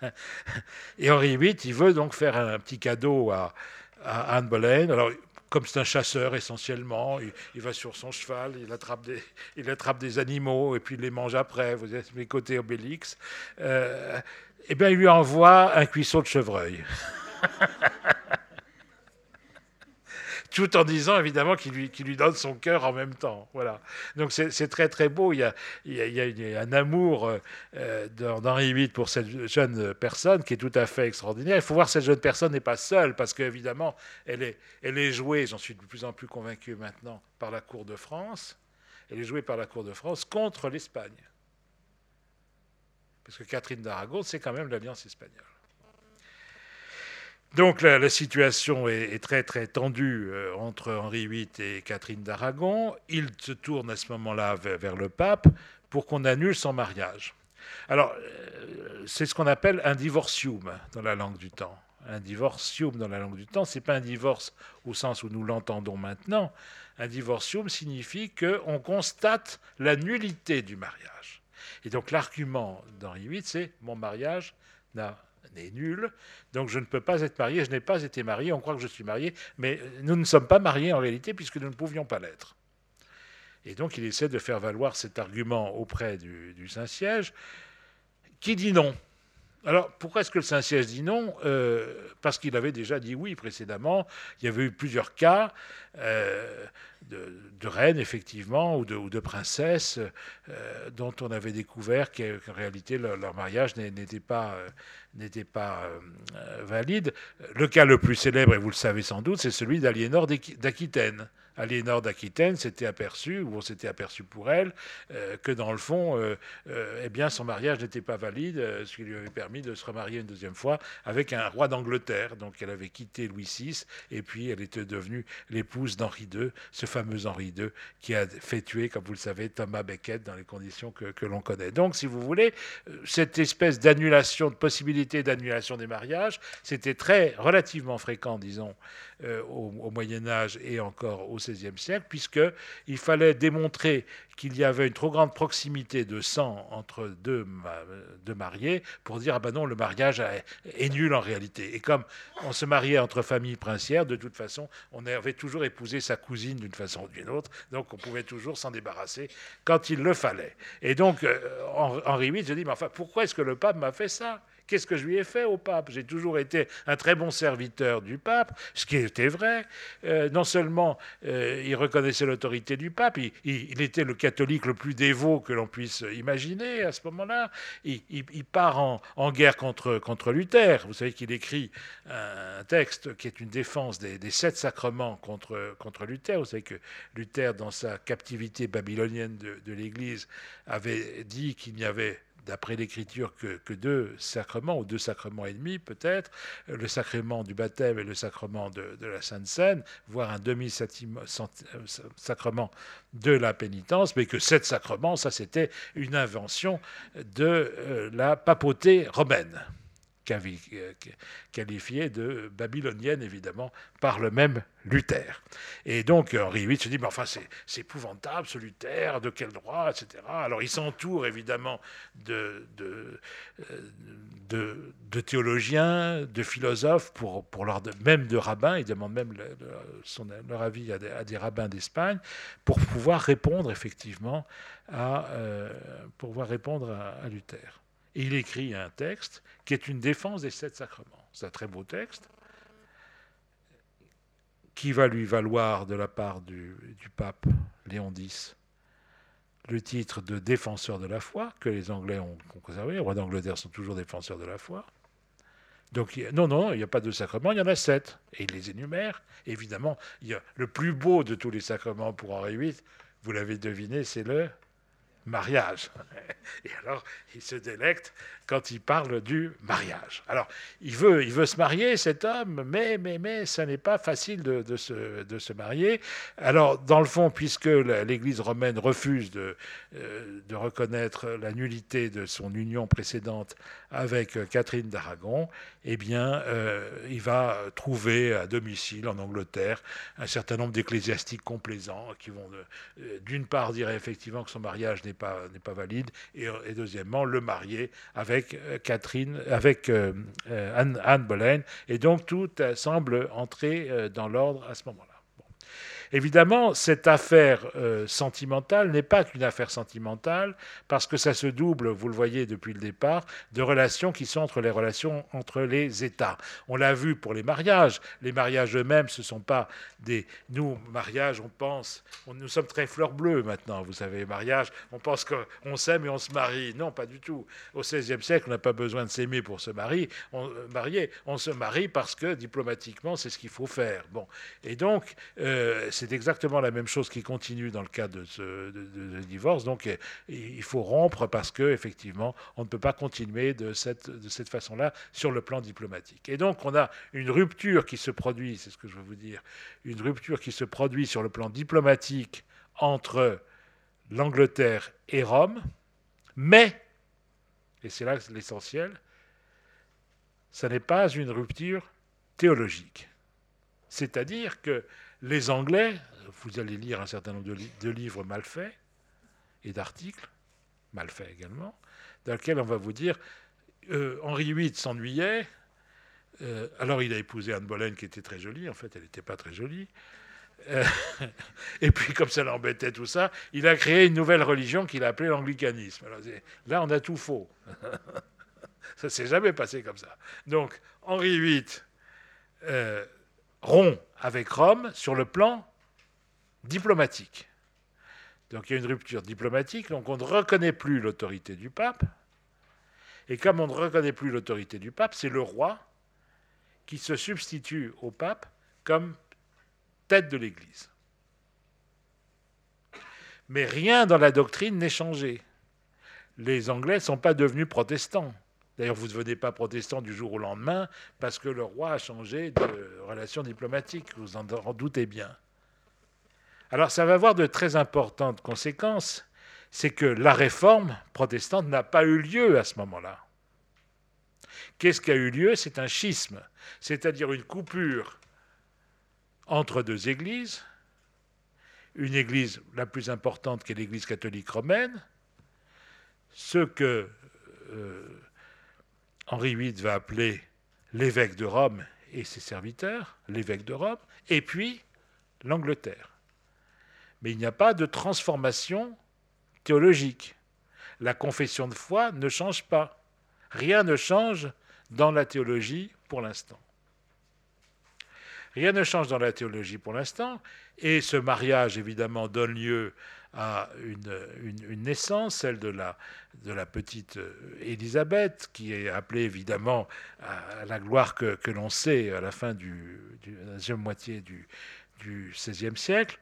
Et Henri VIII, il veut donc faire un petit cadeau à, à Anne Boleyn. Alors, comme c'est un chasseur essentiellement, il, va sur son cheval, il attrape, des, il attrape des animaux et puis il les mange après. Vous êtes mes côtés Obélix. Euh, eh bien, il lui envoie un cuisson de chevreuil. tout en disant évidemment qu'il lui, donne son cœur en même temps. Voilà. Donc c'est très très beau. Il y a, un amour euh, d'Henri VIII pour cette jeune personne qui est tout à fait extraordinaire. Il faut voir cette jeune personne n'est pas seule parce qu'évidemment elle est, elle est jouée, j'en suis de plus en plus convaincu maintenant, par la cour de France. Elle est jouée par la cour de France contre l'Espagne. Parce que Catherine d'Aragon, c'est quand même l'alliance espagnole. Donc la, situation est, très très tendue euh, entre Henri VIII et Catherine d'Aragon. Il se tourne à ce moment-là vers, le pape pour qu'on annule son mariage. Alors euh, c'est ce qu'on appelle un divorcium dans la langue du temps. Un divorcium dans la langue du temps, c'est pas un divorce au sens où nous l'entendons maintenant. Un divorcium signifie qu'on constate la nullité du mariage. Et donc l'argument d'Henri VIII, c'est mon mariage n'a est nul, donc je ne peux pas être marié, je n'ai pas été marié, on croit que je suis marié, mais nous ne sommes pas mariés en réalité puisque nous ne pouvions pas l'être. Et donc il essaie de faire valoir cet argument auprès du, du Saint-Siège, qui dit non. Alors, pourquoi est-ce que le Saint-Siège dit non? Euh, Parce qu'il avait déjà dit oui précédemment. Il y avait eu plusieurs cas euh, de, reines, effectivement, ou de, princesses, euh, dont on avait découvert qu'en réalité leur, mariage n'était pas, n'était pas valide. Le cas le plus célèbre, et vous le savez sans doute, c'est celui d'Aliénor d'Aquitaine. Aliénor d'Aquitaine s'était aperçu, ou on s'était aperçu pour elle, euh, que dans le fond, euh, euh, eh bien, son mariage n'était pas valide, ce qui lui avait permis de se remarier une deuxième fois avec un roi d'Angleterre. Donc elle avait quitté Louis VI, et puis elle était devenue l'épouse d'Henri II, ce fameux Henri II qui a fait tuer, comme vous le savez, Thomas Becket dans les conditions que, que l'on connaît. Donc, si vous voulez, cette espèce d'annulation, de possibilité d'annulation des mariages, c'était très relativement fréquent, disons, au, au Moyen Âge et encore au XVIe siècle, puisqu'il fallait démontrer qu'il y avait une trop grande proximité de sang entre deux, deux mariés pour dire ah ben non, le mariage est nul en réalité. Et comme on se mariait entre familles princières, de toute façon, on avait toujours épousé sa cousine d'une façon ou d'une autre, donc on pouvait toujours s'en débarrasser quand il le fallait. Et donc, euh, Henri VIII, je dis, mais enfin, pourquoi est-ce que le pape m'a fait ça? Qu'est-ce que je lui ai fait au pape? J'ai toujours été un très bon serviteur du pape, ce qui était vrai. Euh, non seulement euh, il reconnaissait l'autorité du pape, il, était le catholique le plus dévot que l'on puisse imaginer à ce moment-là. Il, part en, guerre contre, contre Luther. Vous savez qu'il écrit un texte qui est une défense des, sept sacrements contre, contre Luther. Vous savez que Luther, dans sa captivité babylonienne de, de l'Église, avait dit qu'il n'y avait d'après l'écriture, que, deux sacrements, ou deux sacrements et demi peut-être, le sacrement du baptême et le sacrement de, la Sainte Seine, voire un demi-sacrement de la pénitence, mais que sept sacrements, ça c'était une invention de euh, la papauté romaine. Euh, qualifiée de babylonienne, évidemment, par le même Luther. Et donc Henri VIII se dit, mais enfin, c'est épouvantable ce Luther, de quel droit, etc. Alors il s'entoure évidemment de, euh, théologiens, de philosophes, pour, même de rabbins, il demande même leur avis à des, rabbins d'Espagne, pour pouvoir répondre effectivement à, euh, pour pouvoir répondre à Luther. Il écrit un texte qui est une défense des sept sacrements. C'est un très beau texte qui va lui valoir de la part du, pape Léon X le titre de défenseur de la foi, que les Anglais ont, conservé. Les rois d'Angleterre sont toujours défenseurs de la foi. Donc, non, non, il n'y a pas de sacrements, il y en a sept. Et il les énumère. Évidemment, le plus beau de tous les sacrements pour Henri VIII, vous l'avez deviné, c'est le mariage. Et alors, il se délecte quand il parle du mariage. Alors, il veut, il veut se marier, cet homme, mais, mais, mais ça n'est pas facile de, se, de, se, marier. Alors, dans le fond, puisque l'Église romaine refuse de, euh, de reconnaître la nullité de son union précédente avec Catherine d'Aragon, eh bien, euh, il va trouver à domicile en Angleterre un certain nombre d'ecclésiastiques complaisants qui vont, euh, d'une part, dire effectivement que son mariage n'est pas, n'est pas valide, et, et deuxièmement, le marier avec euh, Catherine, avec euh, euh, Anne, Anne Boleyn, et donc tout semble entrer dans l'ordre à ce moment-là. Évidemment, cette affaire euh, sentimentale n'est pas qu'une affaire sentimentale, parce que ça se double, vous le voyez depuis le départ, de relations qui sont entre les relations entre les États. On l'a vu pour les mariages. Les mariages eux-mêmes, ce ne sont pas des... Nous, mariage, on pense... nous sommes très fleurs bleues maintenant, vous savez, mariage, on pense qu'on s'aime et on se marie. Non, pas du tout. Au XVIe siècle, on n'a pas besoin de s'aimer pour se marier. On, euh, marier. on se marie parce que diplomatiquement, c'est ce qu'il faut faire. Bon. Et donc, euh, exactement la même chose qui continue dans le cas de ce divorce. Donc, il faut rompre parce que effectivement, on ne peut pas continuer de cette, de cette façon-là sur le plan diplomatique. Et donc, on a une rupture qui se produit, c'est ce que je veux vous dire, une rupture qui se produit sur le plan diplomatique entre l'Angleterre et Rome, mais, et c'est là l'essentiel, ça n'est pas une rupture théologique. C'est-à-dire que les Anglais, vous allez lire un certain nombre de, livres mal faits et d'articles, mal faits également, dans lesquels on va vous dire euh, Henri VIII s'ennuyait. Euh, alors il a épousé Anne Boleyn qui était très jolie, en fait elle n'était pas très jolie. Euh, et puis comme ça l'embêtait tout ça, il a créé une nouvelle religion qu'il a appelée l'anglicanisme. Là on a tout faux. ça s'est jamais passé comme ça. Donc Henri VIII rompt avec Rome sur le plan diplomatique. Donc il y a une rupture diplomatique, donc on ne reconnaît plus l'autorité du pape. Et comme on ne reconnaît plus l'autorité du pape, c'est le roi qui se substitue au pape comme tête de l'Église. Mais rien dans la doctrine n'est changé. Les Anglais ne sont pas devenus protestants. D'ailleurs, vous ne devenez pas protestant du jour au lendemain parce que le roi a changé de relation diplomatique, vous en doutez bien. Alors ça va avoir de très importantes conséquences, c'est que la réforme protestante n'a pas eu lieu à ce moment-là. Qu'est-ce qui a eu lieu? C'est un schisme, c'est-à-dire une coupure entre deux églises, une église la plus importante qu'est l'église catholique romaine, ce que euh, Henri VIII va appeler l'évêque de Rome et ses serviteurs, l'évêque de Rome, et puis l'Angleterre. Mais il n'y a pas de transformation théologique. La confession de foi ne change pas. Rien ne change dans la théologie pour l'instant. Rien ne change dans la théologie pour l'instant, et ce mariage, évidemment, donne lieu à une, naissance, celle de la, petite euh, Élisabeth, qui est appelée évidemment à la gloire que, l'on sait à la fin du, la deuxième moitié du, du XVIe siècle.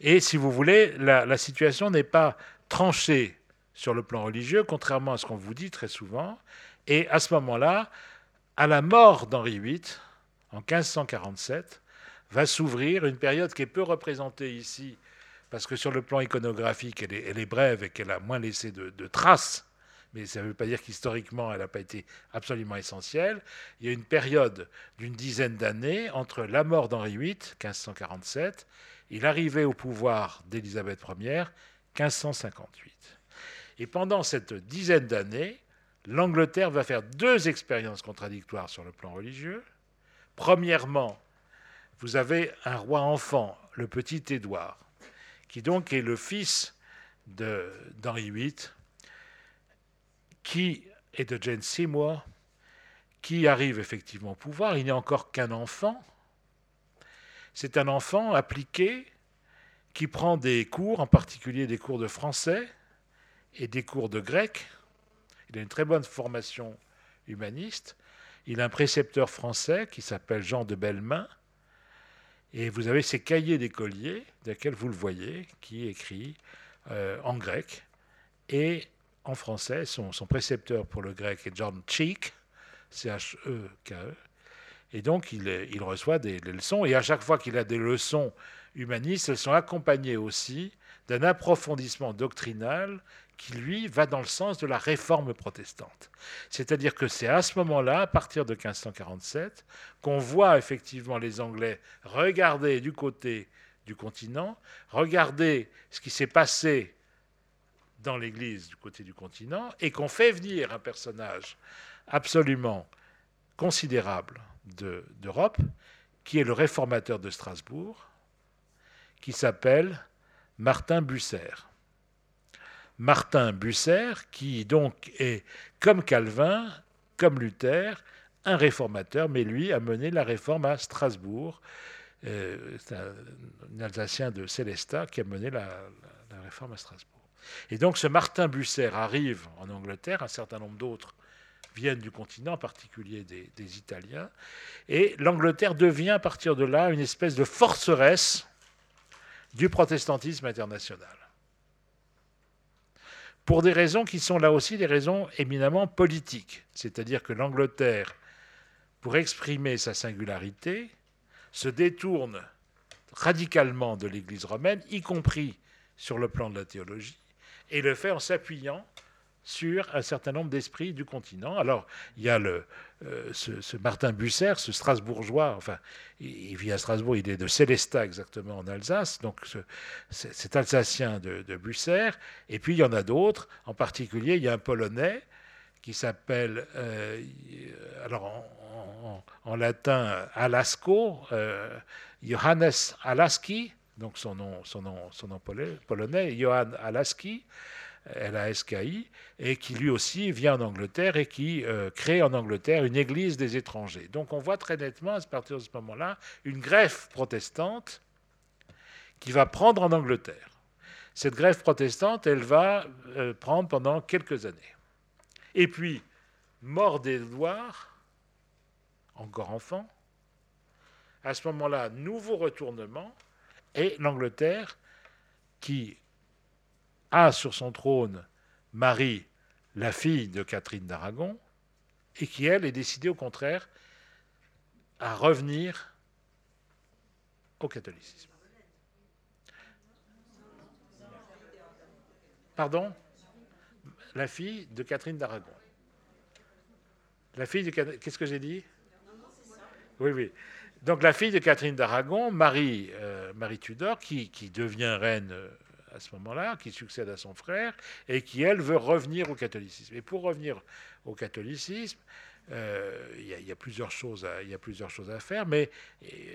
Et si vous voulez, la, la situation n'est pas tranchée sur le plan religieux, contrairement à ce qu'on vous dit très souvent. Et à ce moment-là, à la mort d'Henri VIII, en 1547, va s'ouvrir une période qui est peu représentée ici, parce que sur le plan iconographique, elle est, brève et qu'elle a moins laissé de, traces, mais ça ne veut pas dire qu'historiquement, elle n'a pas été absolument essentielle. Il y a une période d'une dizaine d'années entre la mort d'Henri VIII, 1547, et l'arrivée au pouvoir d'Élisabeth Ier, 1558. Et pendant cette dizaine d'années, l'Angleterre va faire deux expériences contradictoires sur le plan religieux. Premièrement, vous avez un roi enfant, le petit Édouard, qui donc est le fils d'Henri VIII, qui est de Jane Seymour, qui arrive effectivement au pouvoir. Il n'est encore qu'un enfant. C'est un enfant appliqué qui prend des cours, en particulier des cours de français et des cours de grec. Il a une très bonne formation humaniste. Il a un précepteur français qui s'appelle Jean de Bellemain. Et vous avez ces cahiers d'écoliers, desquels vous le voyez, qui écrit en grec. Et en français, son, précepteur pour le grec est John Cheek, C-H-E-K-E. Et donc, il, il reçoit des, des, leçons. Et à chaque fois qu'il a des leçons humanistes, elles sont accompagnées aussi d'un approfondissement doctrinal qui, lui, va dans le sens de la réforme protestante. C'est-à-dire que c'est à ce moment-là, à partir de 1547, qu'on voit effectivement les Anglais regarder du côté du continent, regarder ce qui s'est passé dans l'Église du côté du continent, et qu'on fait venir un personnage absolument considérable d'Europe, qui est le réformateur de Strasbourg, qui s'appelle Martin Busser. Martin Busser, qui donc est, comme Calvin, comme Luther, un réformateur, mais lui a mené la réforme à Strasbourg. Euh, c'est un, Alsacien de Célestat qui a mené la, réforme à Strasbourg. Et donc ce Martin Busser arrive en Angleterre, un certain nombre d'autres viennent du continent, en particulier des, des Italiens, et l'Angleterre devient à partir de là une espèce de forceresse du protestantisme international pour des raisons qui sont là aussi des raisons éminemment politiques. C'est-à-dire que l'Angleterre, pour exprimer sa singularité, se détourne radicalement de l'Église romaine, y compris sur le plan de la théologie, et le fait en s'appuyant sur un certain nombre d'esprits du continent. Alors, il y a euh, ce, Martin Busser, ce Strasbourgeois, enfin, il, vit à Strasbourg, il est de Célestat exactement en Alsace, donc cet Alsacien de, de, Busser. Et puis il y en a d'autres, en particulier, il y a un Polonais qui s'appelle, euh, alors en, latin, Alasco, euh, Johannes Alaski, donc son nom, son nom, son nom polonais, Johann Alaski. LASKI, et qui lui aussi vient en Angleterre et qui euh, crée en Angleterre une église des étrangers. Donc on voit très nettement, à partir de ce moment-là, une greffe protestante qui va prendre en Angleterre. Cette greffe protestante, elle va euh, prendre pendant quelques années. Et puis, mort d'Édouard, encore enfant, à ce moment-là, nouveau retournement, et l'Angleterre qui a sur son trône Marie, la fille de Catherine d'Aragon, et qui, elle, est décidée au contraire à revenir au catholicisme. Pardon? La fille de Catherine d'Aragon. La fille de Qu'est-ce que j'ai dit? Oui, oui. Donc la fille de Catherine d'Aragon, Marie, euh, Marie Tudor, qui, devient reine euh, à ce moment-là, qui succède à son frère, et qui, elle, veut revenir au catholicisme. Et pour revenir au catholicisme, euh, il y, a plusieurs choses à, y a plusieurs choses à faire, mais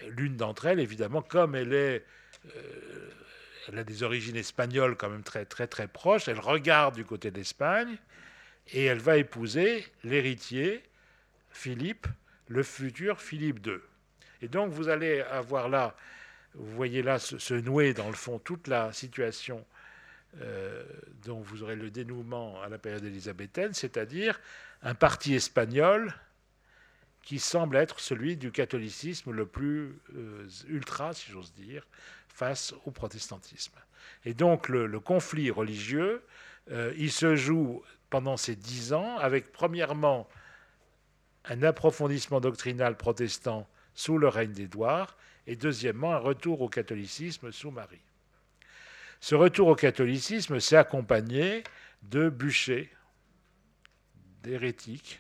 l'une d'entre elles, évidemment, comme elle est... Euh, elle a des origines espagnoles quand même très très très proches, elle regarde du côté d'Espagne et elle va épouser l'héritier Philippe, le futur Philippe II. Et donc vous allez avoir là vous voyez là se, nouer dans le fond toute la situation euh, dont vous aurez le dénouement à la période élisabéthaine, c'est-à-dire un parti espagnol qui semble être celui du catholicisme le plus euh, ultra, si j'ose dire, face au protestantisme. Et donc le, conflit religieux, euh, il se joue pendant ces dix ans avec premièrement un approfondissement doctrinal protestant sous le règne d'Édouard, et deuxièmement un retour au catholicisme sous Marie. Ce retour au catholicisme s'est accompagné de bûchers, d'hérétiques.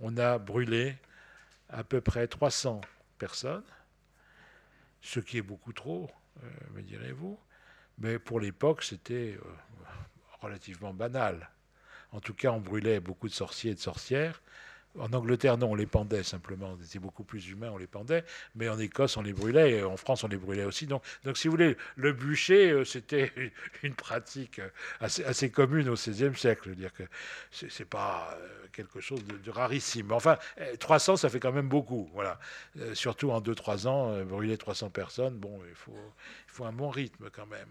On a brûlé à peu près 300 personnes, ce qui est beaucoup trop, euh, me direz-vous, mais pour l'époque c'était euh, relativement banal. En tout cas, on brûlait beaucoup de sorciers et de sorcières, en Angleterre, non, on les pendait simplement. On était beaucoup plus humains, on les pendait. Mais en Écosse, on les brûlait. Et en France, on les brûlait aussi. Donc, donc si vous voulez, le bûcher, euh, c'était une pratique euh, assez, commune au XVIe siècle. Je veux dire que ce n'est pas euh, quelque chose de, rarissime. Enfin, 300, ça fait quand même beaucoup. Voilà. surtout en 2-3 ans, brûler 300 personnes, bon, il faut, il faut un bon rythme quand même.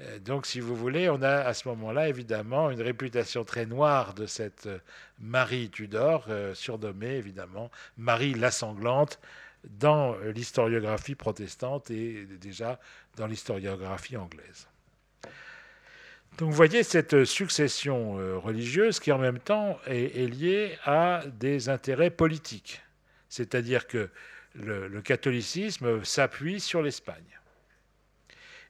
Euh, donc, si vous voulez, on a à ce moment-là, évidemment, une réputation très noire de cette euh, Marie Tudor, euh, surnommée, évidemment, Marie la sanglante, dans l'historiographie protestante et déjà dans l'historiographie anglaise. Donc vous voyez cette succession religieuse qui en même temps est, liée à des intérêts politiques. C'est-à-dire que le, catholicisme s'appuie sur l'Espagne.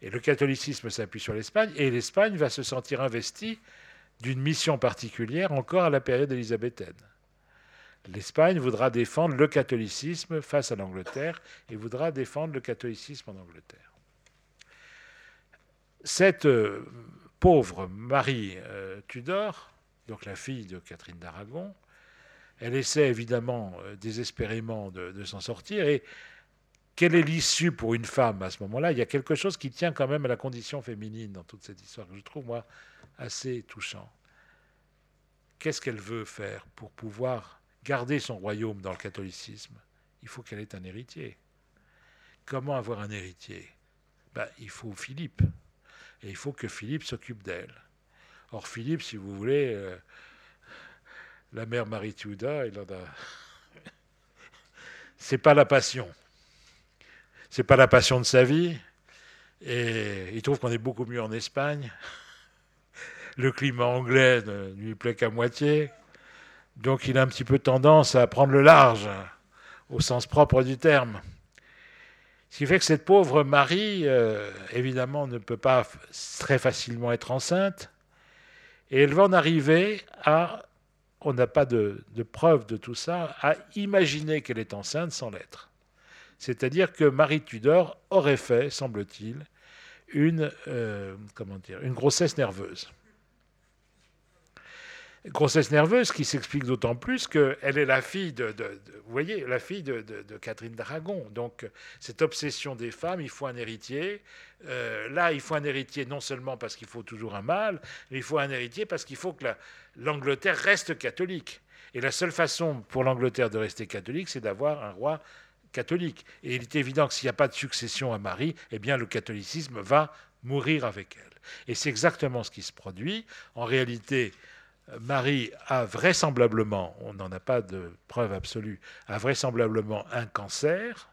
Et le catholicisme s'appuie sur l'Espagne, et l'Espagne va se sentir investie d'une mission particulière encore à la période élisabéthaine. L'Espagne voudra défendre le catholicisme face à l'Angleterre et voudra défendre le catholicisme en Angleterre. Cette euh, pauvre Marie euh, Tudor, donc la fille de Catherine d'Aragon, elle essaie évidemment euh, désespérément de, s'en sortir. Et quelle est l'issue pour une femme à ce moment-là? Il y a quelque chose qui tient quand même à la condition féminine dans toute cette histoire que je trouve, moi, assez touchant. Qu'est-ce qu'elle veut faire pour pouvoir garder son royaume dans le catholicisme? Il faut qu'elle ait un héritier. Comment avoir un héritier? Ben, Il faut Philippe et il faut que Philippe s'occupe d'elle. Or, Philippe, si vous voulez, euh, la mère Marie Tudor, il en a. C'est pas la passion. C'est pas la passion de sa vie. Et il trouve qu'on est beaucoup mieux en Espagne. Le climat anglais ne lui plaît qu'à moitié. Donc il a un petit peu tendance à prendre le large, au sens propre du terme. Ce qui fait que cette pauvre Marie, euh, évidemment, ne peut pas très facilement être enceinte. Et elle va en arriver à, on n'a pas de, preuve de tout ça, à imaginer qu'elle est enceinte sans l'être. C'est-à-dire que Marie Tudor aurait fait, semble-t-il, une, euh, une grossesse nerveuse. Grossesse nerveuse qui s'explique d'autant plus qu'elle est la fille de, la fille de, Catherine d'Aragon. Donc cette obsession des femmes, il faut un héritier. Euh, là, il faut un héritier non seulement parce qu'il faut toujours un mâle, mais il faut un héritier parce qu'il faut que l'Angleterre reste catholique. Et la seule façon pour l'Angleterre de rester catholique, c'est d'avoir un roi catholique. Et il est évident que s'il n'y a pas de succession à Marie, eh bien le catholicisme va mourir avec elle. Et c'est exactement ce qui se produit. En réalité, Marie a vraisemblablement, on n'en a pas de preuve absolue, a vraisemblablement un cancer.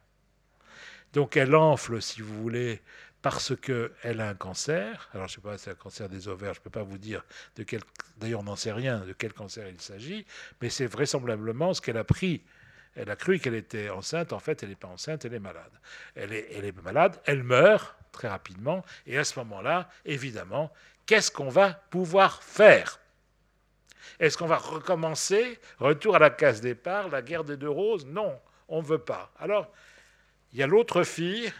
Donc elle enfle, si vous voulez, parce qu'elle a un cancer. Alors je ne sais pas si c'est un cancer des ovaires, je ne peux pas vous dire de quel, d'ailleurs on n'en sait rien de quel cancer il s'agit, mais c'est vraisemblablement ce qu'elle a pris. Elle a cru qu'elle était enceinte, en fait elle n'est pas enceinte, elle est malade. Elle est, malade, elle meurt très rapidement, et à ce moment-là, évidemment, qu'est-ce qu'on va pouvoir faire? Est-ce qu'on va recommencer? Retour à la case départ, la guerre des deux roses? Non, on ne veut pas. Alors, il y a l'autre fille,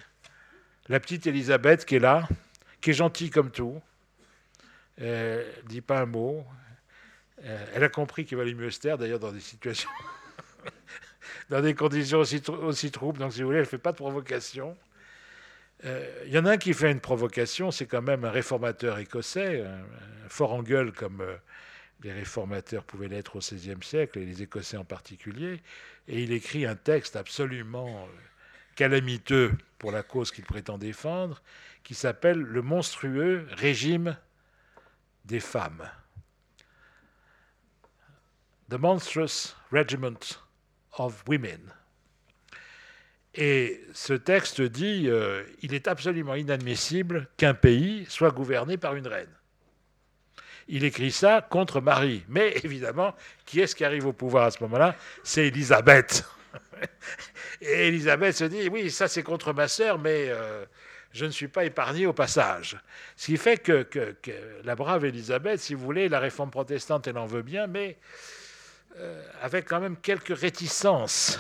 la petite Elisabeth, qui est là, qui est gentille comme tout. Elle ne dit pas un mot. Euh, elle a compris qu'il valait mieux se taire, d'ailleurs, dans des situations, dans des conditions aussi, troubles. Donc, si vous voulez, elle ne fait pas de provocation. Euh, il y en a un qui fait une provocation, c'est quand même un réformateur écossais, fort en gueule comme euh, les réformateurs pouvaient l'être au XVIe siècle, et les Écossais en particulier, et il écrit un texte absolument euh, calamiteux pour la cause qu'il prétend défendre, qui s'appelle Le monstrueux régime des femmes. The Monstrous Regiment of Women. Et ce texte dit euh, il est absolument inadmissible qu'un pays soit gouverné par une reine il écrit ça contre Marie. Mais évidemment, qui est-ce qui arrive au pouvoir à ce moment-là? C'est Élisabeth. Et Élisabeth se dit, oui, ça c'est contre ma sœur, mais euh, je ne suis pas épargné au passage. Ce qui fait que, la brave Élisabeth, si vous voulez, la réforme protestante, elle en veut bien, mais avec quand même quelques réticences.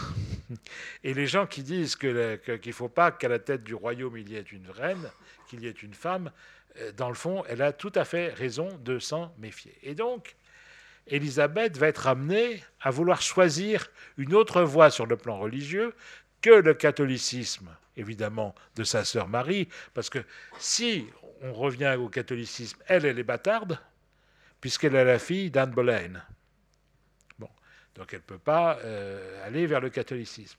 Et les gens qui disent qu'il ne faut pas qu'à la tête du royaume il y ait une reine, qu'il y ait une femme, euh, dans le fond, elle a tout à fait raison de s'en méfier. Et donc, Élisabeth va être amenée à vouloir choisir une autre voie sur le plan religieux que le catholicisme, évidemment, de sa sœur Marie, parce que si on revient au catholicisme, elle, elle est bâtarde, puisqu'elle est la fille d'Anne Boleyn. Donc elle ne peut pas euh, aller vers le catholicisme.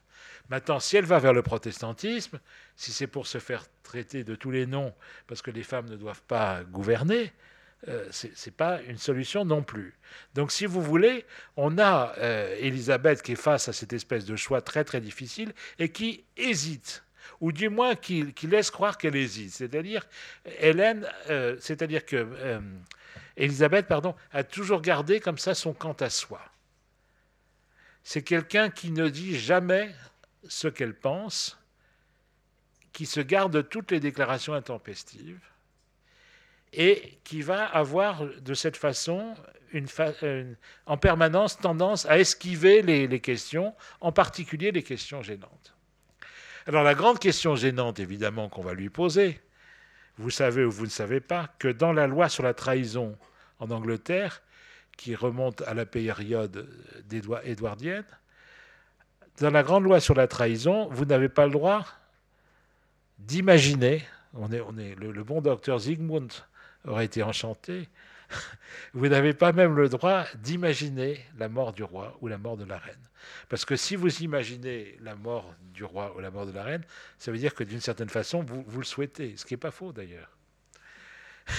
Maintenant, si elle va vers le protestantisme, si c'est pour se faire traiter de tous les noms parce que les femmes ne doivent pas gouverner, euh, ce n'est pas une solution non plus. Donc, si vous voulez, on a euh, Élisabeth qui est face à cette espèce de choix très très difficile et qui hésite. ou du moins qui, laisse croire qu'elle hésite. C'est-à-dire, Hélène, euh, c'est-à-dire Elisabeth, pardon, a toujours gardé comme ça son quant à soi. C'est quelqu'un qui ne dit jamais ce qu'elle pense, qui se garde toutes les déclarations intempestives et qui va avoir de cette façon en permanence tendance à esquiver les, questions, en particulier les questions gênantes. Alors la grande question gênante, évidemment, qu'on va lui poser, vous savez ou vous ne savez pas, que dans la loi sur la trahison en Angleterre, qui remonte à la période édouardienne, dans la grande loi sur la trahison, vous n'avez pas le droit d'imaginer, on est, on est, le, bon docteur Zygmunt aurait été enchanté, vous n'avez pas même le droit d'imaginer la mort du roi ou la mort de la reine. Parce que si vous imaginez la mort du roi ou la mort de la reine, ça veut dire que d'une certaine façon, vous, vous le souhaitez, ce qui n'est pas faux d'ailleurs.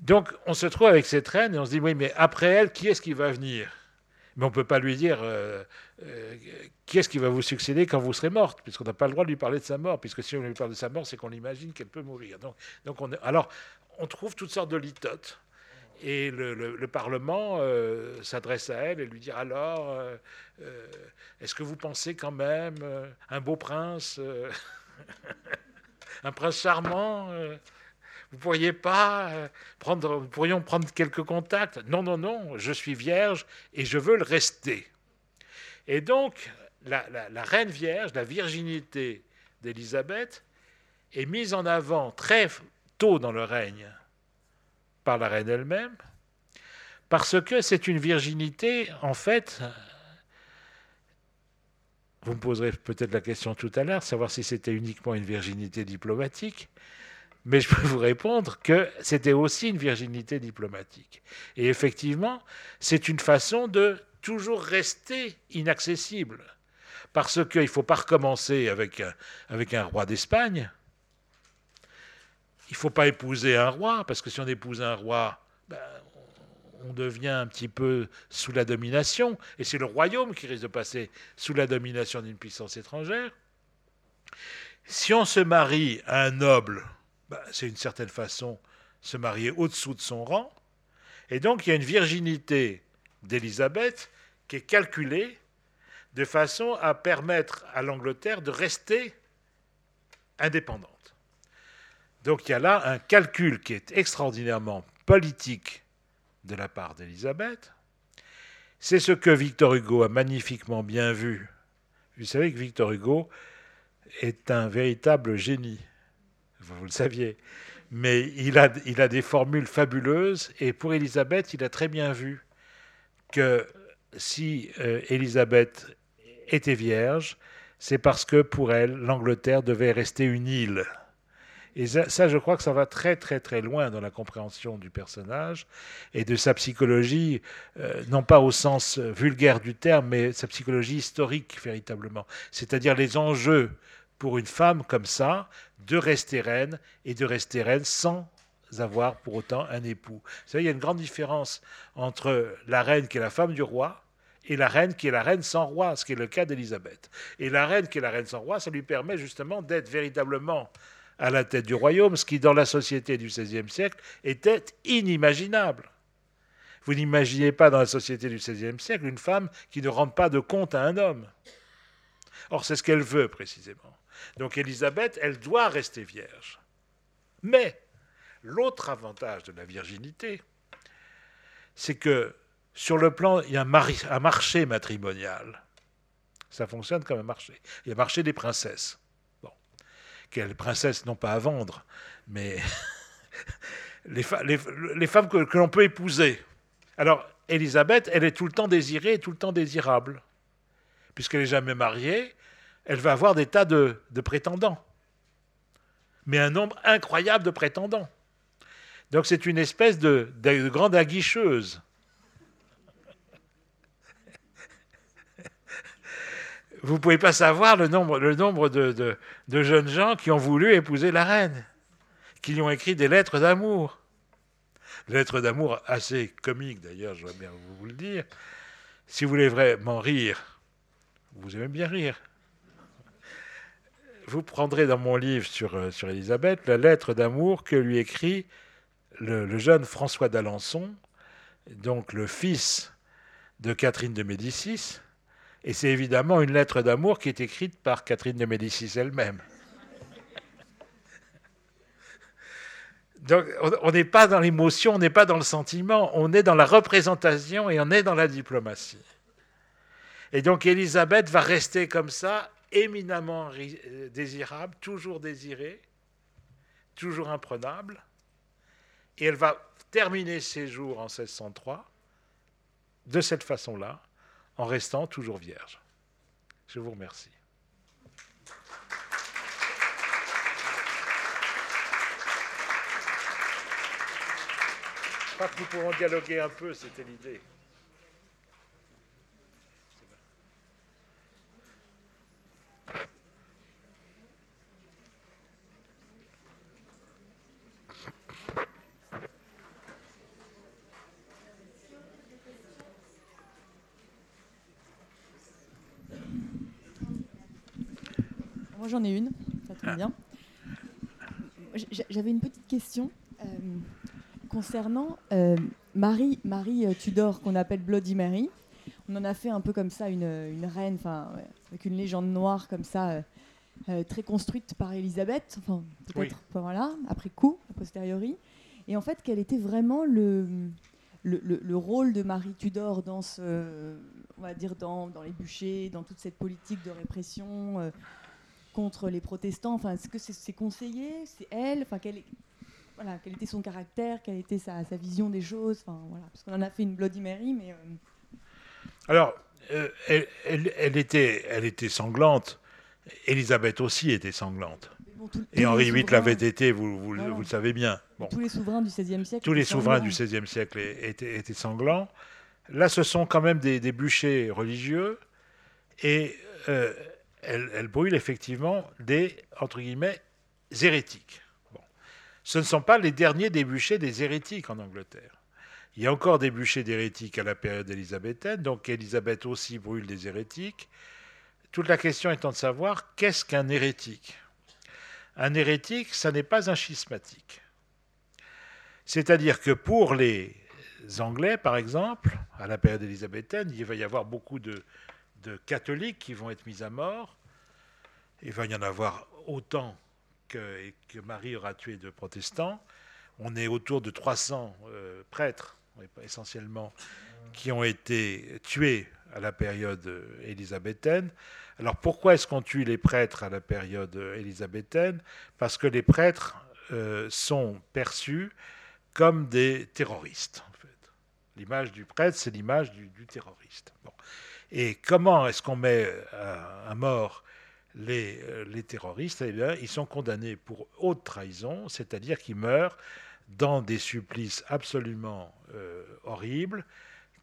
Donc on se trouve avec cette reine et on se dit, oui, mais après elle, qui est-ce qui va venir? Mais on ne peut pas lui dire euh, euh, qui est-ce qui va vous succéder quand vous serez morte, puisqu'on n'a pas le droit de lui parler de sa mort, puisque si on lui parle de sa mort, c'est qu'on imagine qu'elle peut mourir. Donc, on alors, on trouve toutes sortes de litotes. Et le, Parlement euh, s'adresse à elle et lui dit alors, est-ce que vous pensez quand même un beau prince, un prince charmant Vous pourriez pas prendre, pourrions prendre quelques contacts Non, non, non, je suis vierge et je veux le rester. Et donc, la, la reine vierge, la virginité d'Élisabeth, est mise en avant très tôt dans le règne par la reine elle-même, parce que c'est une virginité, en fait, vous me poserez peut-être la question tout à l'heure, savoir si c'était uniquement une virginité diplomatique, mais je peux vous répondre que c'était aussi une virginité diplomatique. Et effectivement, c'est une façon de toujours rester inaccessible, parce qu'il ne faut pas recommencer avec avec un roi d'Espagne, il ne faut pas épouser un roi, parce que si on épouse un roi, ben, on devient un petit peu sous la domination, et c'est le royaume qui risque de passer sous la domination d'une puissance étrangère. Si on se marie à un noble, ben, c'est une certaine façon se marier au-dessous de son rang, et donc il y a une virginité d'Élisabeth qui est calculée de façon à permettre à l'Angleterre de rester indépendante. Donc il y a là un calcul qui est extraordinairement politique de la part d'Élisabeth. C'est ce que Victor Hugo a magnifiquement bien vu. Vous savez que Victor Hugo est un véritable génie, vous le saviez. Mais il a, il a des formules fabuleuses et pour Élisabeth, il a très bien vu que si euh, Élisabeth était vierge, c'est parce que pour elle, l'Angleterre devait rester une île. Et ça, je crois que ça va très très très loin dans la compréhension du personnage et de sa psychologie, euh, non pas au sens vulgaire du terme, mais sa psychologie historique véritablement. C'est-à-dire les enjeux pour une femme comme ça de rester reine et de rester reine sans avoir pour autant un époux. Vous savez, il y a une grande différence entre la reine qui est la femme du roi et la reine qui est la reine sans roi, ce qui est le cas d'Élisabeth. Et la reine qui est la reine sans roi, ça lui permet justement d'être véritablement à la tête du royaume, ce qui dans la société du XVIe siècle était inimaginable. Vous n'imaginez pas dans la société du XVIe siècle une femme qui ne rend pas de compte à un homme. Or, c'est ce qu'elle veut précisément. Donc Élisabeth, elle doit rester vierge. Mais l'autre avantage de la virginité, c'est que sur le plan, il y a un, marché matrimonial. Ça fonctionne comme un marché. Il y a un marché des princesses quelle princesse n'ont pas à vendre, mais les, femmes que, l'on peut épouser. Alors, Élisabeth, elle est tout le temps désirée et tout le temps désirable. Puisqu'elle n'est jamais mariée, elle va avoir des tas de, prétendants. Mais un nombre incroyable de prétendants. Donc c'est une espèce de grande aguicheuse. vous ne pouvez pas savoir le nombre, de, jeunes gens qui ont voulu épouser la reine, qui lui ont écrit des lettres d'amour. Lettres d'amour assez comiques d'ailleurs, je vais bien vous le dire. Si vous voulez vraiment rire, vous aimez bien rire. Vous prendrez dans mon livre sur, euh, sur Élisabeth la lettre d'amour que lui écrit le, le jeune François d'Alençon, donc le fils de Catherine de Médicis. Et c'est évidemment une lettre d'amour qui est écrite par Catherine de Médicis elle-même. Donc on n'est pas dans l'émotion, on n'est pas dans le sentiment, on est dans la représentation et on est dans la diplomatie. Et donc Élisabeth va rester comme ça, éminemment désirable, toujours désirée, toujours imprenable. Et elle va terminer ses jours en 1603 de cette façon-là, en restant toujours vierge. Je vous remercie. Je crois que nous pourrons dialoguer un peu, c'était l'idée. Moi j'en ai une, ça tombe bien. J'avais une petite question euh, concernant euh, Marie, Marie euh, Tudor qu'on appelle Bloody Mary. On en a fait un peu comme ça une, une reine, enfin avec une légende noire comme ça, très construite par Elisabeth, enfin peut-être voilà, après coup, a posteriori. Et en fait, quel était vraiment le, le, le, rôle de Marie Tudor dans ce, on va dire dans, dans les bûchers, dans toute cette politique de répression contre les protestants Enfin, est-ce que c'est ses conseillers C'est elle enfin, quel, voilà, quel était son caractère Quelle était sa, sa vision des choses enfin, voilà, Parce qu'on en a fait une Bloody Mary, mais... Euh, Alors, euh, elle, elle, elle, était, elle était sanglante. Élisabeth aussi était sanglante. Bon, tout, et Henri VIII l'avait été, vous, vous, voilà. vous, le savez bien. Bon. Tous les souverains du XVIe siècle. Tous les souverains du XVIe siècle étaient, étaient, sanglants. Là, ce sont quand même des, des bûchers religieux. Et euh, elle, brûle effectivement des, entre guillemets, hérétiques. Bon. Ce ne sont pas les derniers débûchés des hérétiques en Angleterre. Il y a encore des bûchers d'hérétiques à la période élisabéthaine, donc Élisabeth aussi brûle des hérétiques. Toute la question étant de savoir qu'est-ce qu'un hérétique? Un hérétique, ça n'est pas un schismatique. C'est-à-dire que pour les Anglais, par exemple, à la période élisabéthaine, il va y avoir beaucoup de, de catholiques qui vont être mis à mort. Il va y en avoir autant que, Marie aura tué de protestants. On est autour de 300 euh, prêtres, essentiellement, qui ont été tués à la période élisabéthaine. Alors pourquoi est-ce qu'on tue les prêtres à la période élisabéthaine? Parce que les prêtres euh, sont perçus comme des terroristes. En fait. L'image du prêtre, c'est l'image du, du, terroriste. Bon. Et comment est-ce qu'on met à, mort les, les terroristes? Eh bien, Ils sont condamnés pour haute trahison, c'est-à-dire qu'ils meurent dans des supplices absolument euh, horribles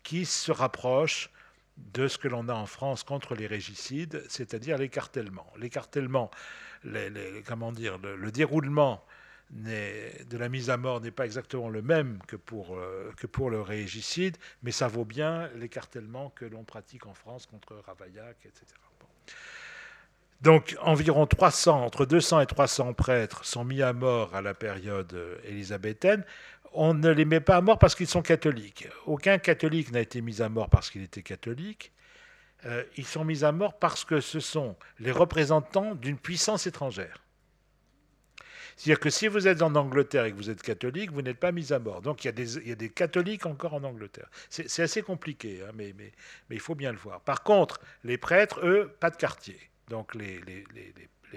qui se rapprochent de ce que l'on a en France contre les régicides, c'est-à-dire l'écartèlement. L'écartèlement, comment dire, le déroulement de la mise à mort n'est pas exactement le même que pour, euh, que pour le régicide, mais ça vaut bien l'écartèlement que l'on pratique en France contre Ravaillac, etc. Donc environ 300, entre 200 et 300 prêtres sont mis à mort à la période euh, élisabéthaine. On ne les met pas à mort parce qu'ils sont catholiques. Aucun catholique n'a été mis à mort parce qu'il était catholique. Euh, ils sont mis à mort parce que ce sont les représentants d'une puissance étrangère. C'est-à-dire que si vous êtes en Angleterre et que vous êtes catholique, vous n'êtes pas mis à mort. Donc il y a des, catholiques encore en Angleterre. C'est assez compliqué, hein, mais, il faut bien le voir. Par contre, les prêtres, eux, pas de quartier. Donc les,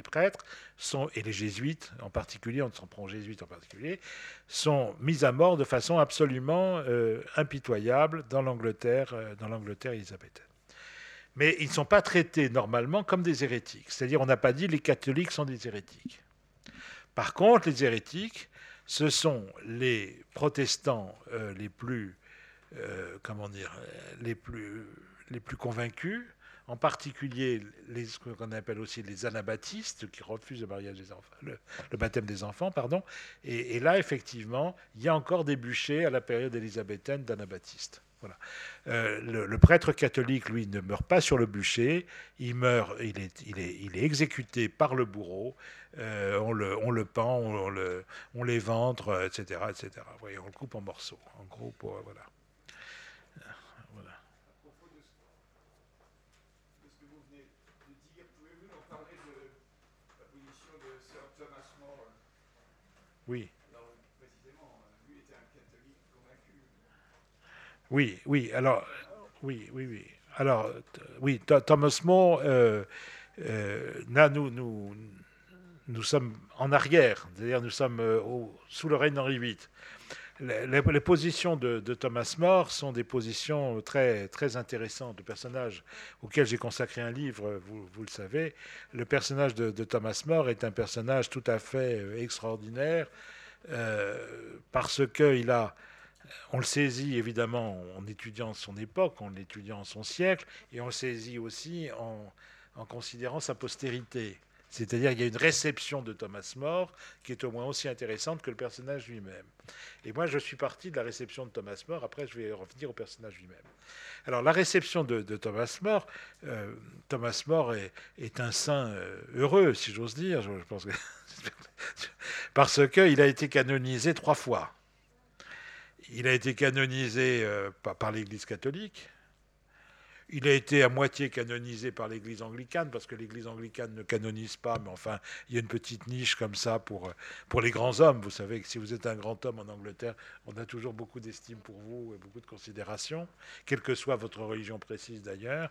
prêtres sont, et les jésuites en particulier, on s'en prend aux jésuites en particulier, sont mis à mort de façon absolument euh, impitoyable dans l'Angleterre euh, dans élisabéthaine. Mais ils ne sont pas traités normalement comme des hérétiques. C'est-à-dire, on n'a pas dit les catholiques sont des hérétiques. Par contre, les hérétiques, ce sont les protestants euh, les plus, euh, les plus, convaincus, en particulier les, ce qu'on appelle aussi les anabaptistes, qui refusent le, mariage des enfants, le, baptême des enfants. Pardon. Et, et, là, effectivement, il y a encore des bûchers à la période élisabéthaine d'anabaptistes. Voilà. Euh, le, prêtre catholique, lui, ne meurt pas sur le bûcher, il meurt, il est, il est, il est exécuté par le bourreau, euh, on, le, le pend, on, le, on les ventre, etc., etc. Voyez, on le coupe en morceaux, en gros, pour, voilà. Oui. Oui, oui. Alors, oui, oui, oui. Alors, oui, Thomas More, euh, euh, nous, sommes en arrière, c'est-à-dire nous sommes euh, sous le règne d'Henri VIII. Les, positions de, Thomas More sont des positions très, très intéressantes. Le personnage auquel j'ai consacré un livre, vous, vous, le savez, le personnage de, Thomas More est un personnage tout à fait extraordinaire euh, parce qu'il a on le saisit évidemment en étudiant son époque, en étudiant son siècle, et on le saisit aussi en considérant sa postérité. C'est-à-dire qu'il y a une réception de Thomas More qui est au moins aussi intéressante que le personnage lui-même. Et moi, je suis parti de la réception de Thomas More. Après, je vais revenir au personnage lui-même. Alors, la réception de, Thomas More, euh, Thomas More est, un saint euh, heureux, si j'ose dire, je, que parce qu'il a été canonisé trois fois. Il a été canonisé euh, par l'Église catholique, il a été à moitié canonisé par l'Église anglicane, parce que l'Église anglicane ne canonise pas, mais enfin, il y a une petite niche comme ça pour, pour les grands hommes. Vous savez que si vous êtes un grand homme en Angleterre, on a toujours beaucoup d'estime pour vous et beaucoup de considération, quelle que soit votre religion précise d'ailleurs.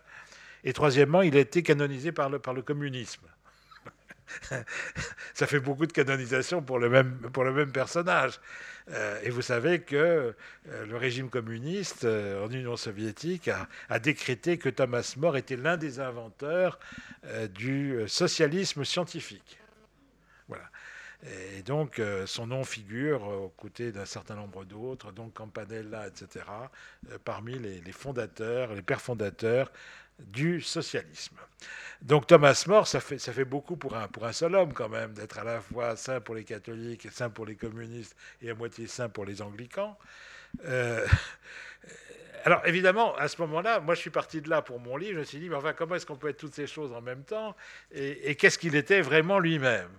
Et troisièmement, il a été canonisé par le, par le communisme. ça fait beaucoup de canonisation pour le même, pour le même personnage. Euh, et vous savez que euh, le régime communiste euh, en Union soviétique a, décrété que Thomas More était l'un des inventeurs du socialisme scientifique. Voilà. Et donc, son nom figure aux côtés d'un certain nombre d'autres, donc Campanella, etc., parmi les, les, fondateurs, les pères fondateurs du socialisme. Donc Thomas More, ça fait, ça fait beaucoup pour un, pour un seul homme quand même, d'être à la fois saint pour les catholiques, saint pour les communistes et à moitié saint pour les anglicans. Euh, alors évidemment, à ce moment-là, moi je suis parti de là pour mon livre, je me suis dit, mais enfin comment est-ce qu'on peut être toutes ces choses en même temps? Et, et qu'est-ce qu'il était vraiment lui-même?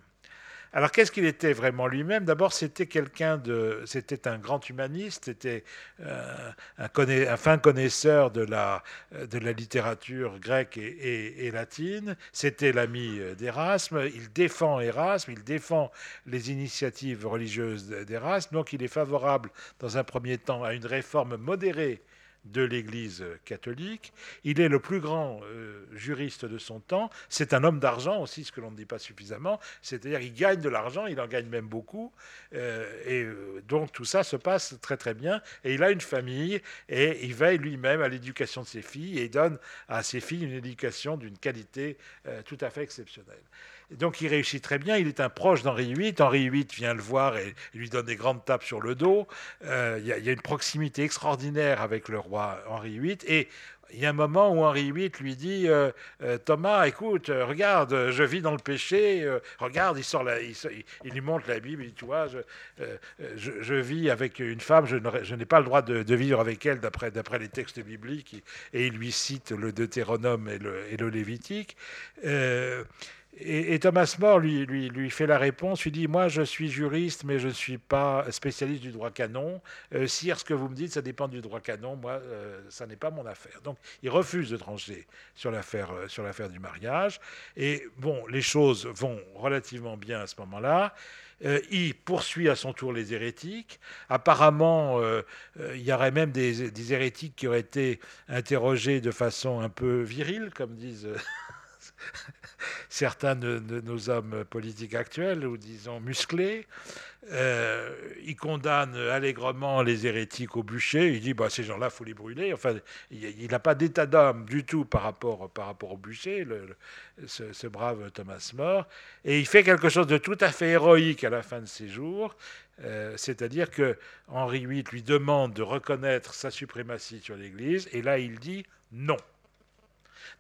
Alors qu'est-ce qu'il était vraiment lui-même? D'abord, c'était quelqu'un de, c'était un grand humaniste, c'était euh, un, fin connaisseur de la, de la littérature grecque et, latine. C'était l'ami d'Erasme. Il défend Erasme, il défend les initiatives religieuses d'Erasme. Donc, il est favorable, dans un premier temps, à une réforme modérée de l'Église catholique. Il est le plus grand euh, juriste de son temps. C'est un homme d'argent aussi, ce que l'on ne dit pas suffisamment. C'est-à-dire qu'il gagne de l'argent, il en gagne même beaucoup. Euh, et euh, donc tout ça se passe très très bien. Et il a une famille et il veille lui-même à l'éducation de ses filles et donne à ses filles une éducation d'une qualité tout à fait exceptionnelle donc il réussit très bien. Il est un proche d'Henri VIII. Henri VIII vient le voir et lui donne des grandes tapes sur le dos. Euh, il y, a une proximité extraordinaire avec le roi Henri VIII. Et il y a un moment où Henri VIII lui dit euh, euh, Thomas, écoute, regarde, je vis dans le péché. regarde, il lui montre la Bible. Il dit, tu vois, je, vis avec une femme, je n'ai pas le droit de, vivre avec elle d'après les textes bibliques. Et il lui cite le Deutéronome et le, et le Lévitique. Et, Thomas More lui, fait la réponse, lui dit, moi je suis juriste, mais je ne suis pas spécialiste du droit canon. Euh, sire, ce que vous me dites, ça dépend du droit canon, moi, euh, ça n'est pas mon affaire. Donc il refuse de trancher sur l'affaire euh, sur l'affaire du mariage. Et bon, les choses vont relativement bien à ce moment-là. il poursuit à son tour les hérétiques. Apparemment, il y aurait même des, hérétiques qui auraient été interrogés de façon un peu virile, comme disent certains de, nos hommes politiques actuels, ou disons musclés. Euh, il condamne allègrement les hérétiques au bûcher. Il dit bah, ces gens-là, faut les brûler. Enfin, il n'a pas d'état d'âme du tout par rapport, par rapport au bûcher, ce, brave Thomas More. Et il fait quelque chose de tout à fait héroïque à la fin de ses jours. Euh, c'est-à-dire que Henri VIII lui demande de reconnaître sa suprématie sur l'Église, et là il dit non.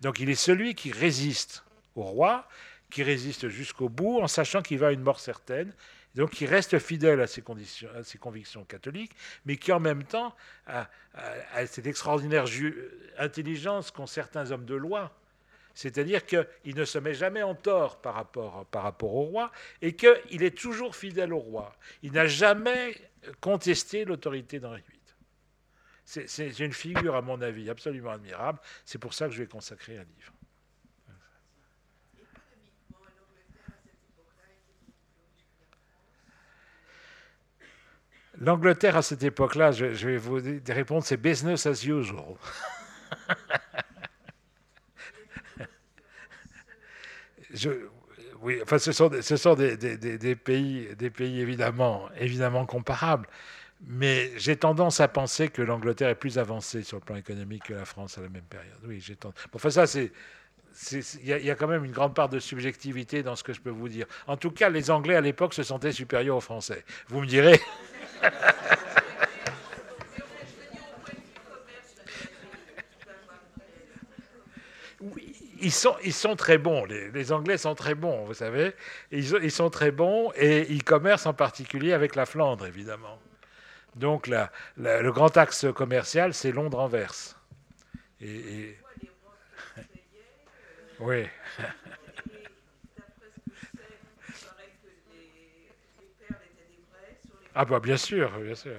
Donc il est celui qui résiste au roi, qui résiste jusqu'au bout, en sachant qu'il va à une mort certaine. donc qui reste fidèle à ses, convictions catholiques, mais qui en même temps a, cette extraordinaire intelligence qu'ont certains hommes de loi, c'est-à-dire qu'il ne se met jamais en tort par rapport, par rapport au roi et qu'il est toujours fidèle au roi. Il n'a jamais contesté l'autorité d'Henri VIII. C'est une figure, à mon avis, absolument admirable. C'est pour ça que je vais consacrer un livre. L'Angleterre à cette époque-là, je, vais vous répondre, c'est business as usual. oui, enfin, ce sont, ce sont des, des, pays, des pays évidemment, évidemment comparables, mais j'ai tendance à penser que l'Angleterre est plus avancée sur le plan économique que la France à la même période. Oui, j'ai tendance. Bon, enfin, ça, c'est. Il y, a quand même une grande part de subjectivité dans ce que je peux vous dire. En tout cas, les Anglais à l'époque se sentaient supérieurs aux Français. Vous me direz. oui, ils sont, ils sont très bons. Les, Anglais sont très bons, vous savez. Ils, sont très bons et ils commercent en particulier avec la Flandre, évidemment. Donc la, le grand axe commercial, c'est Londres-Anvers. Et, oui. Ah bah bien sûr, bien sûr.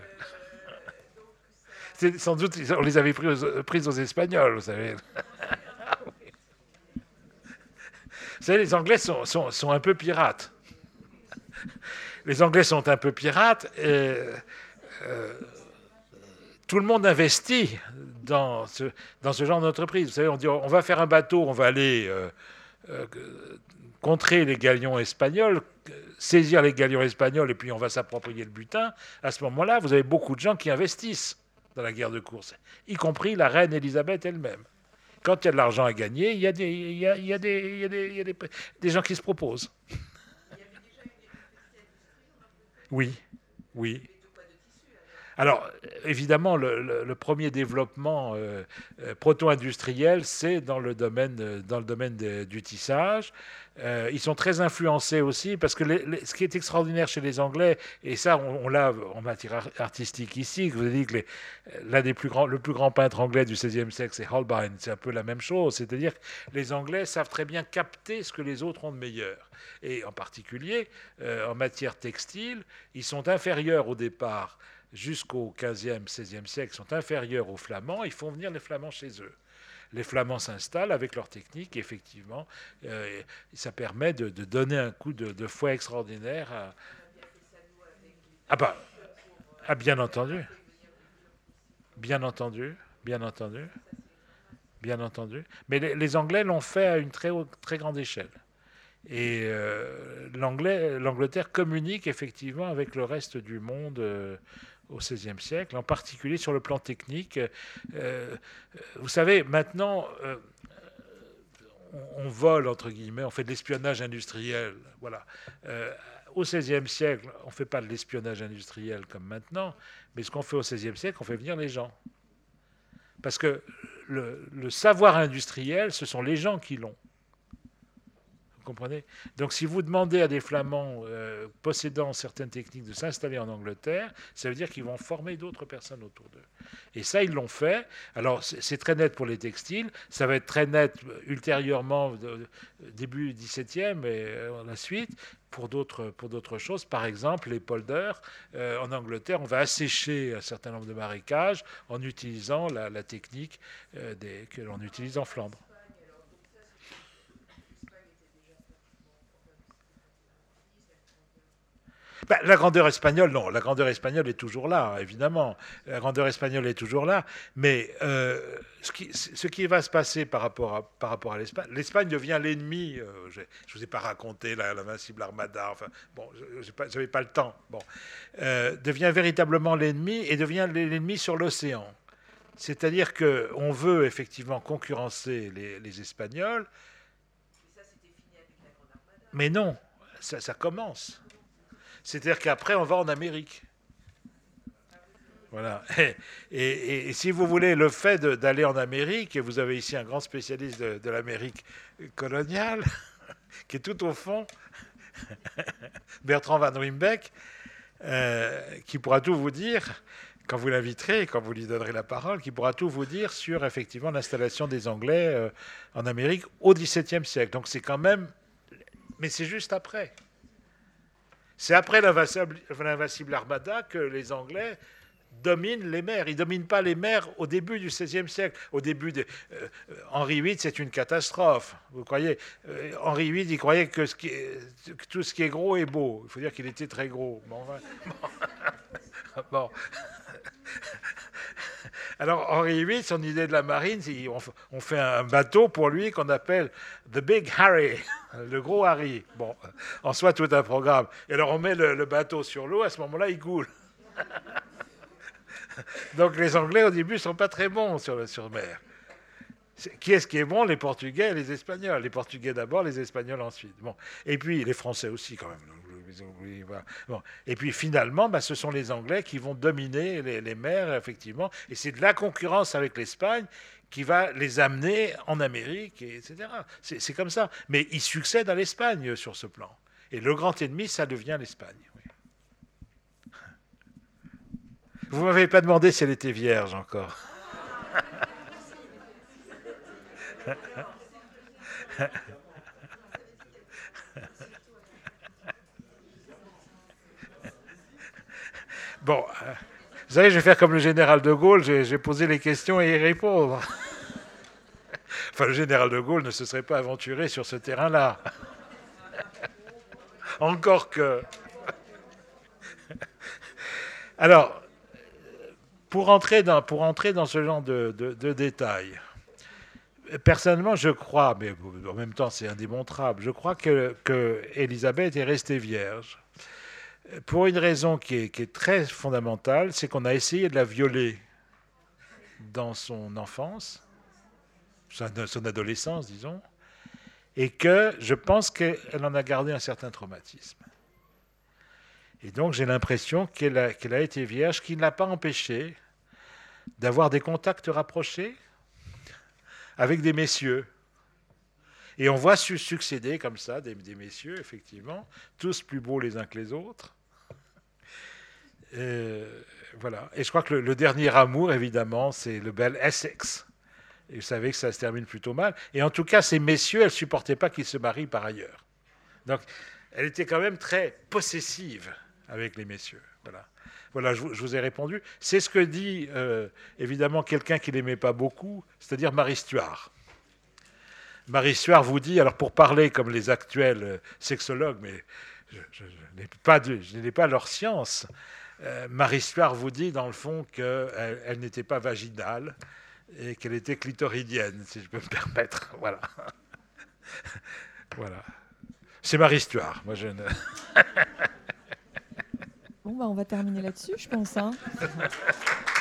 Sans doute, on les avait prises aux, Espagnols, vous savez. Vous savez, les Anglais sont, sont, un peu pirates. Les Anglais sont un peu pirates et euh, tout le monde investit dans ce, dans ce genre d'entreprise. Vous savez, on dit on va faire un bateau, on va aller euh, euh, contrer les galions espagnols, saisir les galions espagnols et puis on va s'approprier le butin, à ce moment-là, vous avez beaucoup de gens qui investissent dans la guerre de course, y compris la reine Elisabeth elle-même. Quand il y a de l'argent à gagner, il y a des gens qui se proposent. Oui, oui. Alors, évidemment, le, premier développement euh, euh, proto-industriel, c'est dans le domaine, euh, dans le domaine du tissage. ils sont très influencés aussi, parce que ce qui est extraordinaire chez les Anglais, et ça, on, l'a en matière artistique ici, vous avez dit que l'un des plus grands, le plus grand peintre anglais du XVIe siècle, c'est Holbein. C'est un peu la même chose, c'est-à-dire que les Anglais savent très bien capter ce que les autres ont de meilleur. Et en particulier, en matière textile, ils sont inférieurs au départ jusqu'au 15e, 16e siècle sont inférieurs aux Flamands, ils font venir les Flamands chez eux. Les Flamands s'installent avec leur technique, et effectivement, euh, ça permet de, donner un coup de, fouet extraordinaire à. Ah bah, ah, bien entendu. Bien entendu, bien entendu, bien entendu. Mais les, Anglais l'ont fait à une très, très grande échelle. Et euh, l'Angleterre communique effectivement avec le reste du monde euh, au XVIe siècle, en particulier sur le plan technique. Euh, vous savez, maintenant, euh, on, vole, entre guillemets, on fait de l'espionnage industriel. Voilà. Euh, au XVIe siècle, on ne fait pas de l'espionnage industriel comme maintenant, mais ce qu'on fait au XVIe siècle, on fait venir les gens. Parce que le savoir industriel, ce sont les gens qui l'ont comprenez? Donc si vous demandez à des Flamands euh, possédant certaines techniques de s'installer en Angleterre, ça veut dire qu'ils vont former d'autres personnes autour d'eux. Et ça, ils l'ont fait. Alors c'est très net pour les textiles, ça va être très net ultérieurement, début 17e et euh, la suite, pour d'autres choses. Par exemple, les polders euh, en Angleterre, on va assécher un certain nombre de marécages en utilisant la, technique que l'on utilise en Flandre. Bah, la grandeur espagnole, non. La grandeur espagnole est toujours là, évidemment. La grandeur espagnole est toujours là. Mais euh, ce, qui, ce, qui, va se passer par rapport à, par rapport à l'Espagne, l'Espagne devient l'ennemi. Euh, je ne vous ai pas raconté l'invincible Armada. Enfin, bon, je n'avais pas, le temps. Bon, euh, devient véritablement l'ennemi et devient l'ennemi sur l'océan. C'est-à-dire qu'on veut effectivement concurrencer les, les Espagnols. Mais non, ça, ça commence. C'est-à-dire qu'après, on va en Amérique. Voilà. Et, si vous voulez, le fait d'aller en Amérique, et vous avez ici un grand spécialiste de, l'Amérique coloniale, qui est tout au fond, Bertrand Van Wimbeck, euh, qui pourra tout vous dire quand vous l'inviterez, quand vous lui donnerez la parole, qui pourra tout vous dire sur effectivement l'installation des Anglais euh, en Amérique au XVIIe siècle. Donc c'est quand même, mais c'est juste après. C'est après l'invincible Armada que les Anglais dominent les mers. Ils ne dominent pas les mers au début du XVIe siècle. Au début de euh, Henri VIII, c'est une catastrophe. Vous croyez euh, Henri VIII, il croyait que, ce qui tout ce qui est gros est beau. Il faut dire qu'il était très gros. Bon, bon. Alors Henri VIII, son idée de la marine, on fait un bateau pour lui qu'on appelle The Big Harry, le gros Harry. Bon, en soi tout un programme. Et alors on met le, bateau sur l'eau, à ce moment-là il coule. Donc les Anglais au début sont pas très bons sur, sur mer. Qui est-ce qui est bon? Les Portugais et les Espagnols. Les Portugais d'abord, les Espagnols ensuite. Bon. Et puis les Français aussi quand même. Et puis finalement, bah, ce sont les Anglais qui vont dominer les, mers, effectivement. Et c'est de la concurrence avec l'Espagne qui va les amener en Amérique, etc. C'est comme ça. Mais ils succèdent à l'Espagne sur ce plan. Et le grand ennemi, ça devient l'Espagne. Vous ne m'avez pas demandé si elle était vierge encore. Bon, euh, vous savez, je vais faire comme le général de Gaulle, j'ai posé les questions et y répondre. Enfin, le général de Gaulle ne se serait pas aventuré sur ce terrain-là. Encore que. Alors, pour entrer dans, pour entrer dans ce genre de, détails, personnellement, je crois, mais en même temps c'est indémontrable, je crois que, que Elisabeth est restée vierge pour une raison qui est, très fondamentale, c'est qu'on a essayé de la violer dans son enfance, son adolescence, disons, et que je pense qu'elle en a gardé un certain traumatisme. Et donc j'ai l'impression qu'elle a, été vierge, qui ne l'a pas empêchée d'avoir des contacts rapprochés avec des messieurs. Et on voit succéder comme ça des, des messieurs, effectivement, tous plus beaux les uns que les autres, et, voilà. Et je crois que le, dernier amour, évidemment, c'est le bel Essex. Et vous savez que ça se termine plutôt mal. Et en tout cas, ces messieurs, elles ne supportaient pas qu'ils se marient par ailleurs. Donc, elle était quand même très possessive avec les messieurs. Voilà. Voilà, je, vous ai répondu. C'est ce que dit euh, évidemment quelqu'un qui n'aimait pas beaucoup, c'est-à-dire Marie Stuart. Marie Stuart vous dit, alors pour parler comme les actuels euh, sexologues, mais je, n'ai pas, pas leur science, euh, Marie Stuart vous dit, dans le fond, qu'elle elle, n'était pas vaginale et qu'elle était clitoridienne, si je peux me permettre. Voilà. voilà. C'est Marie Stuart. Moi, je ne... bon, bah, on va terminer là-dessus, je pense. Hein.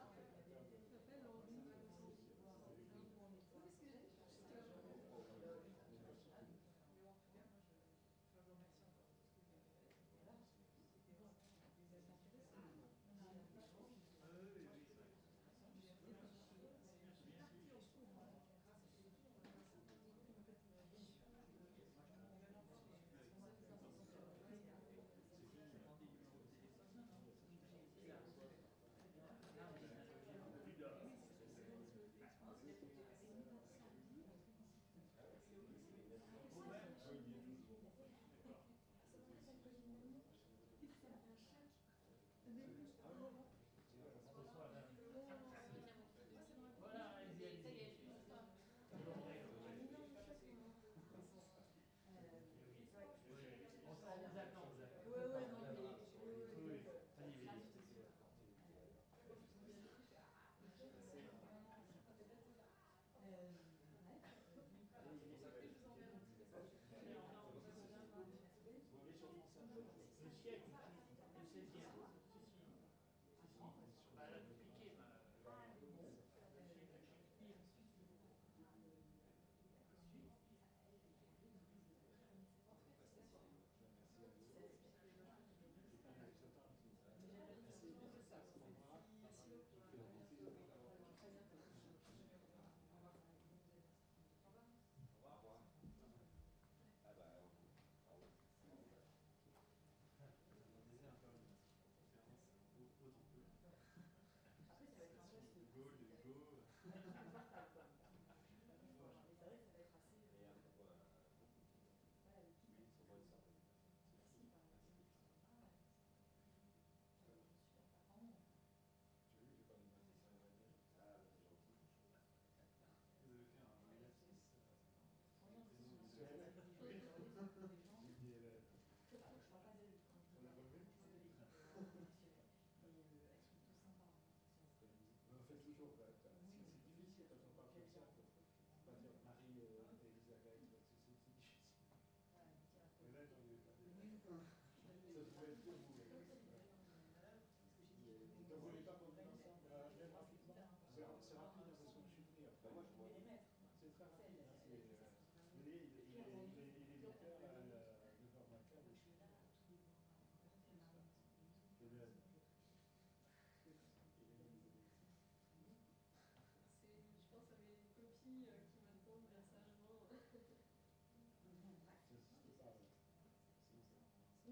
응.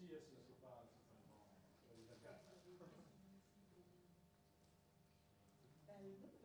see us as advisors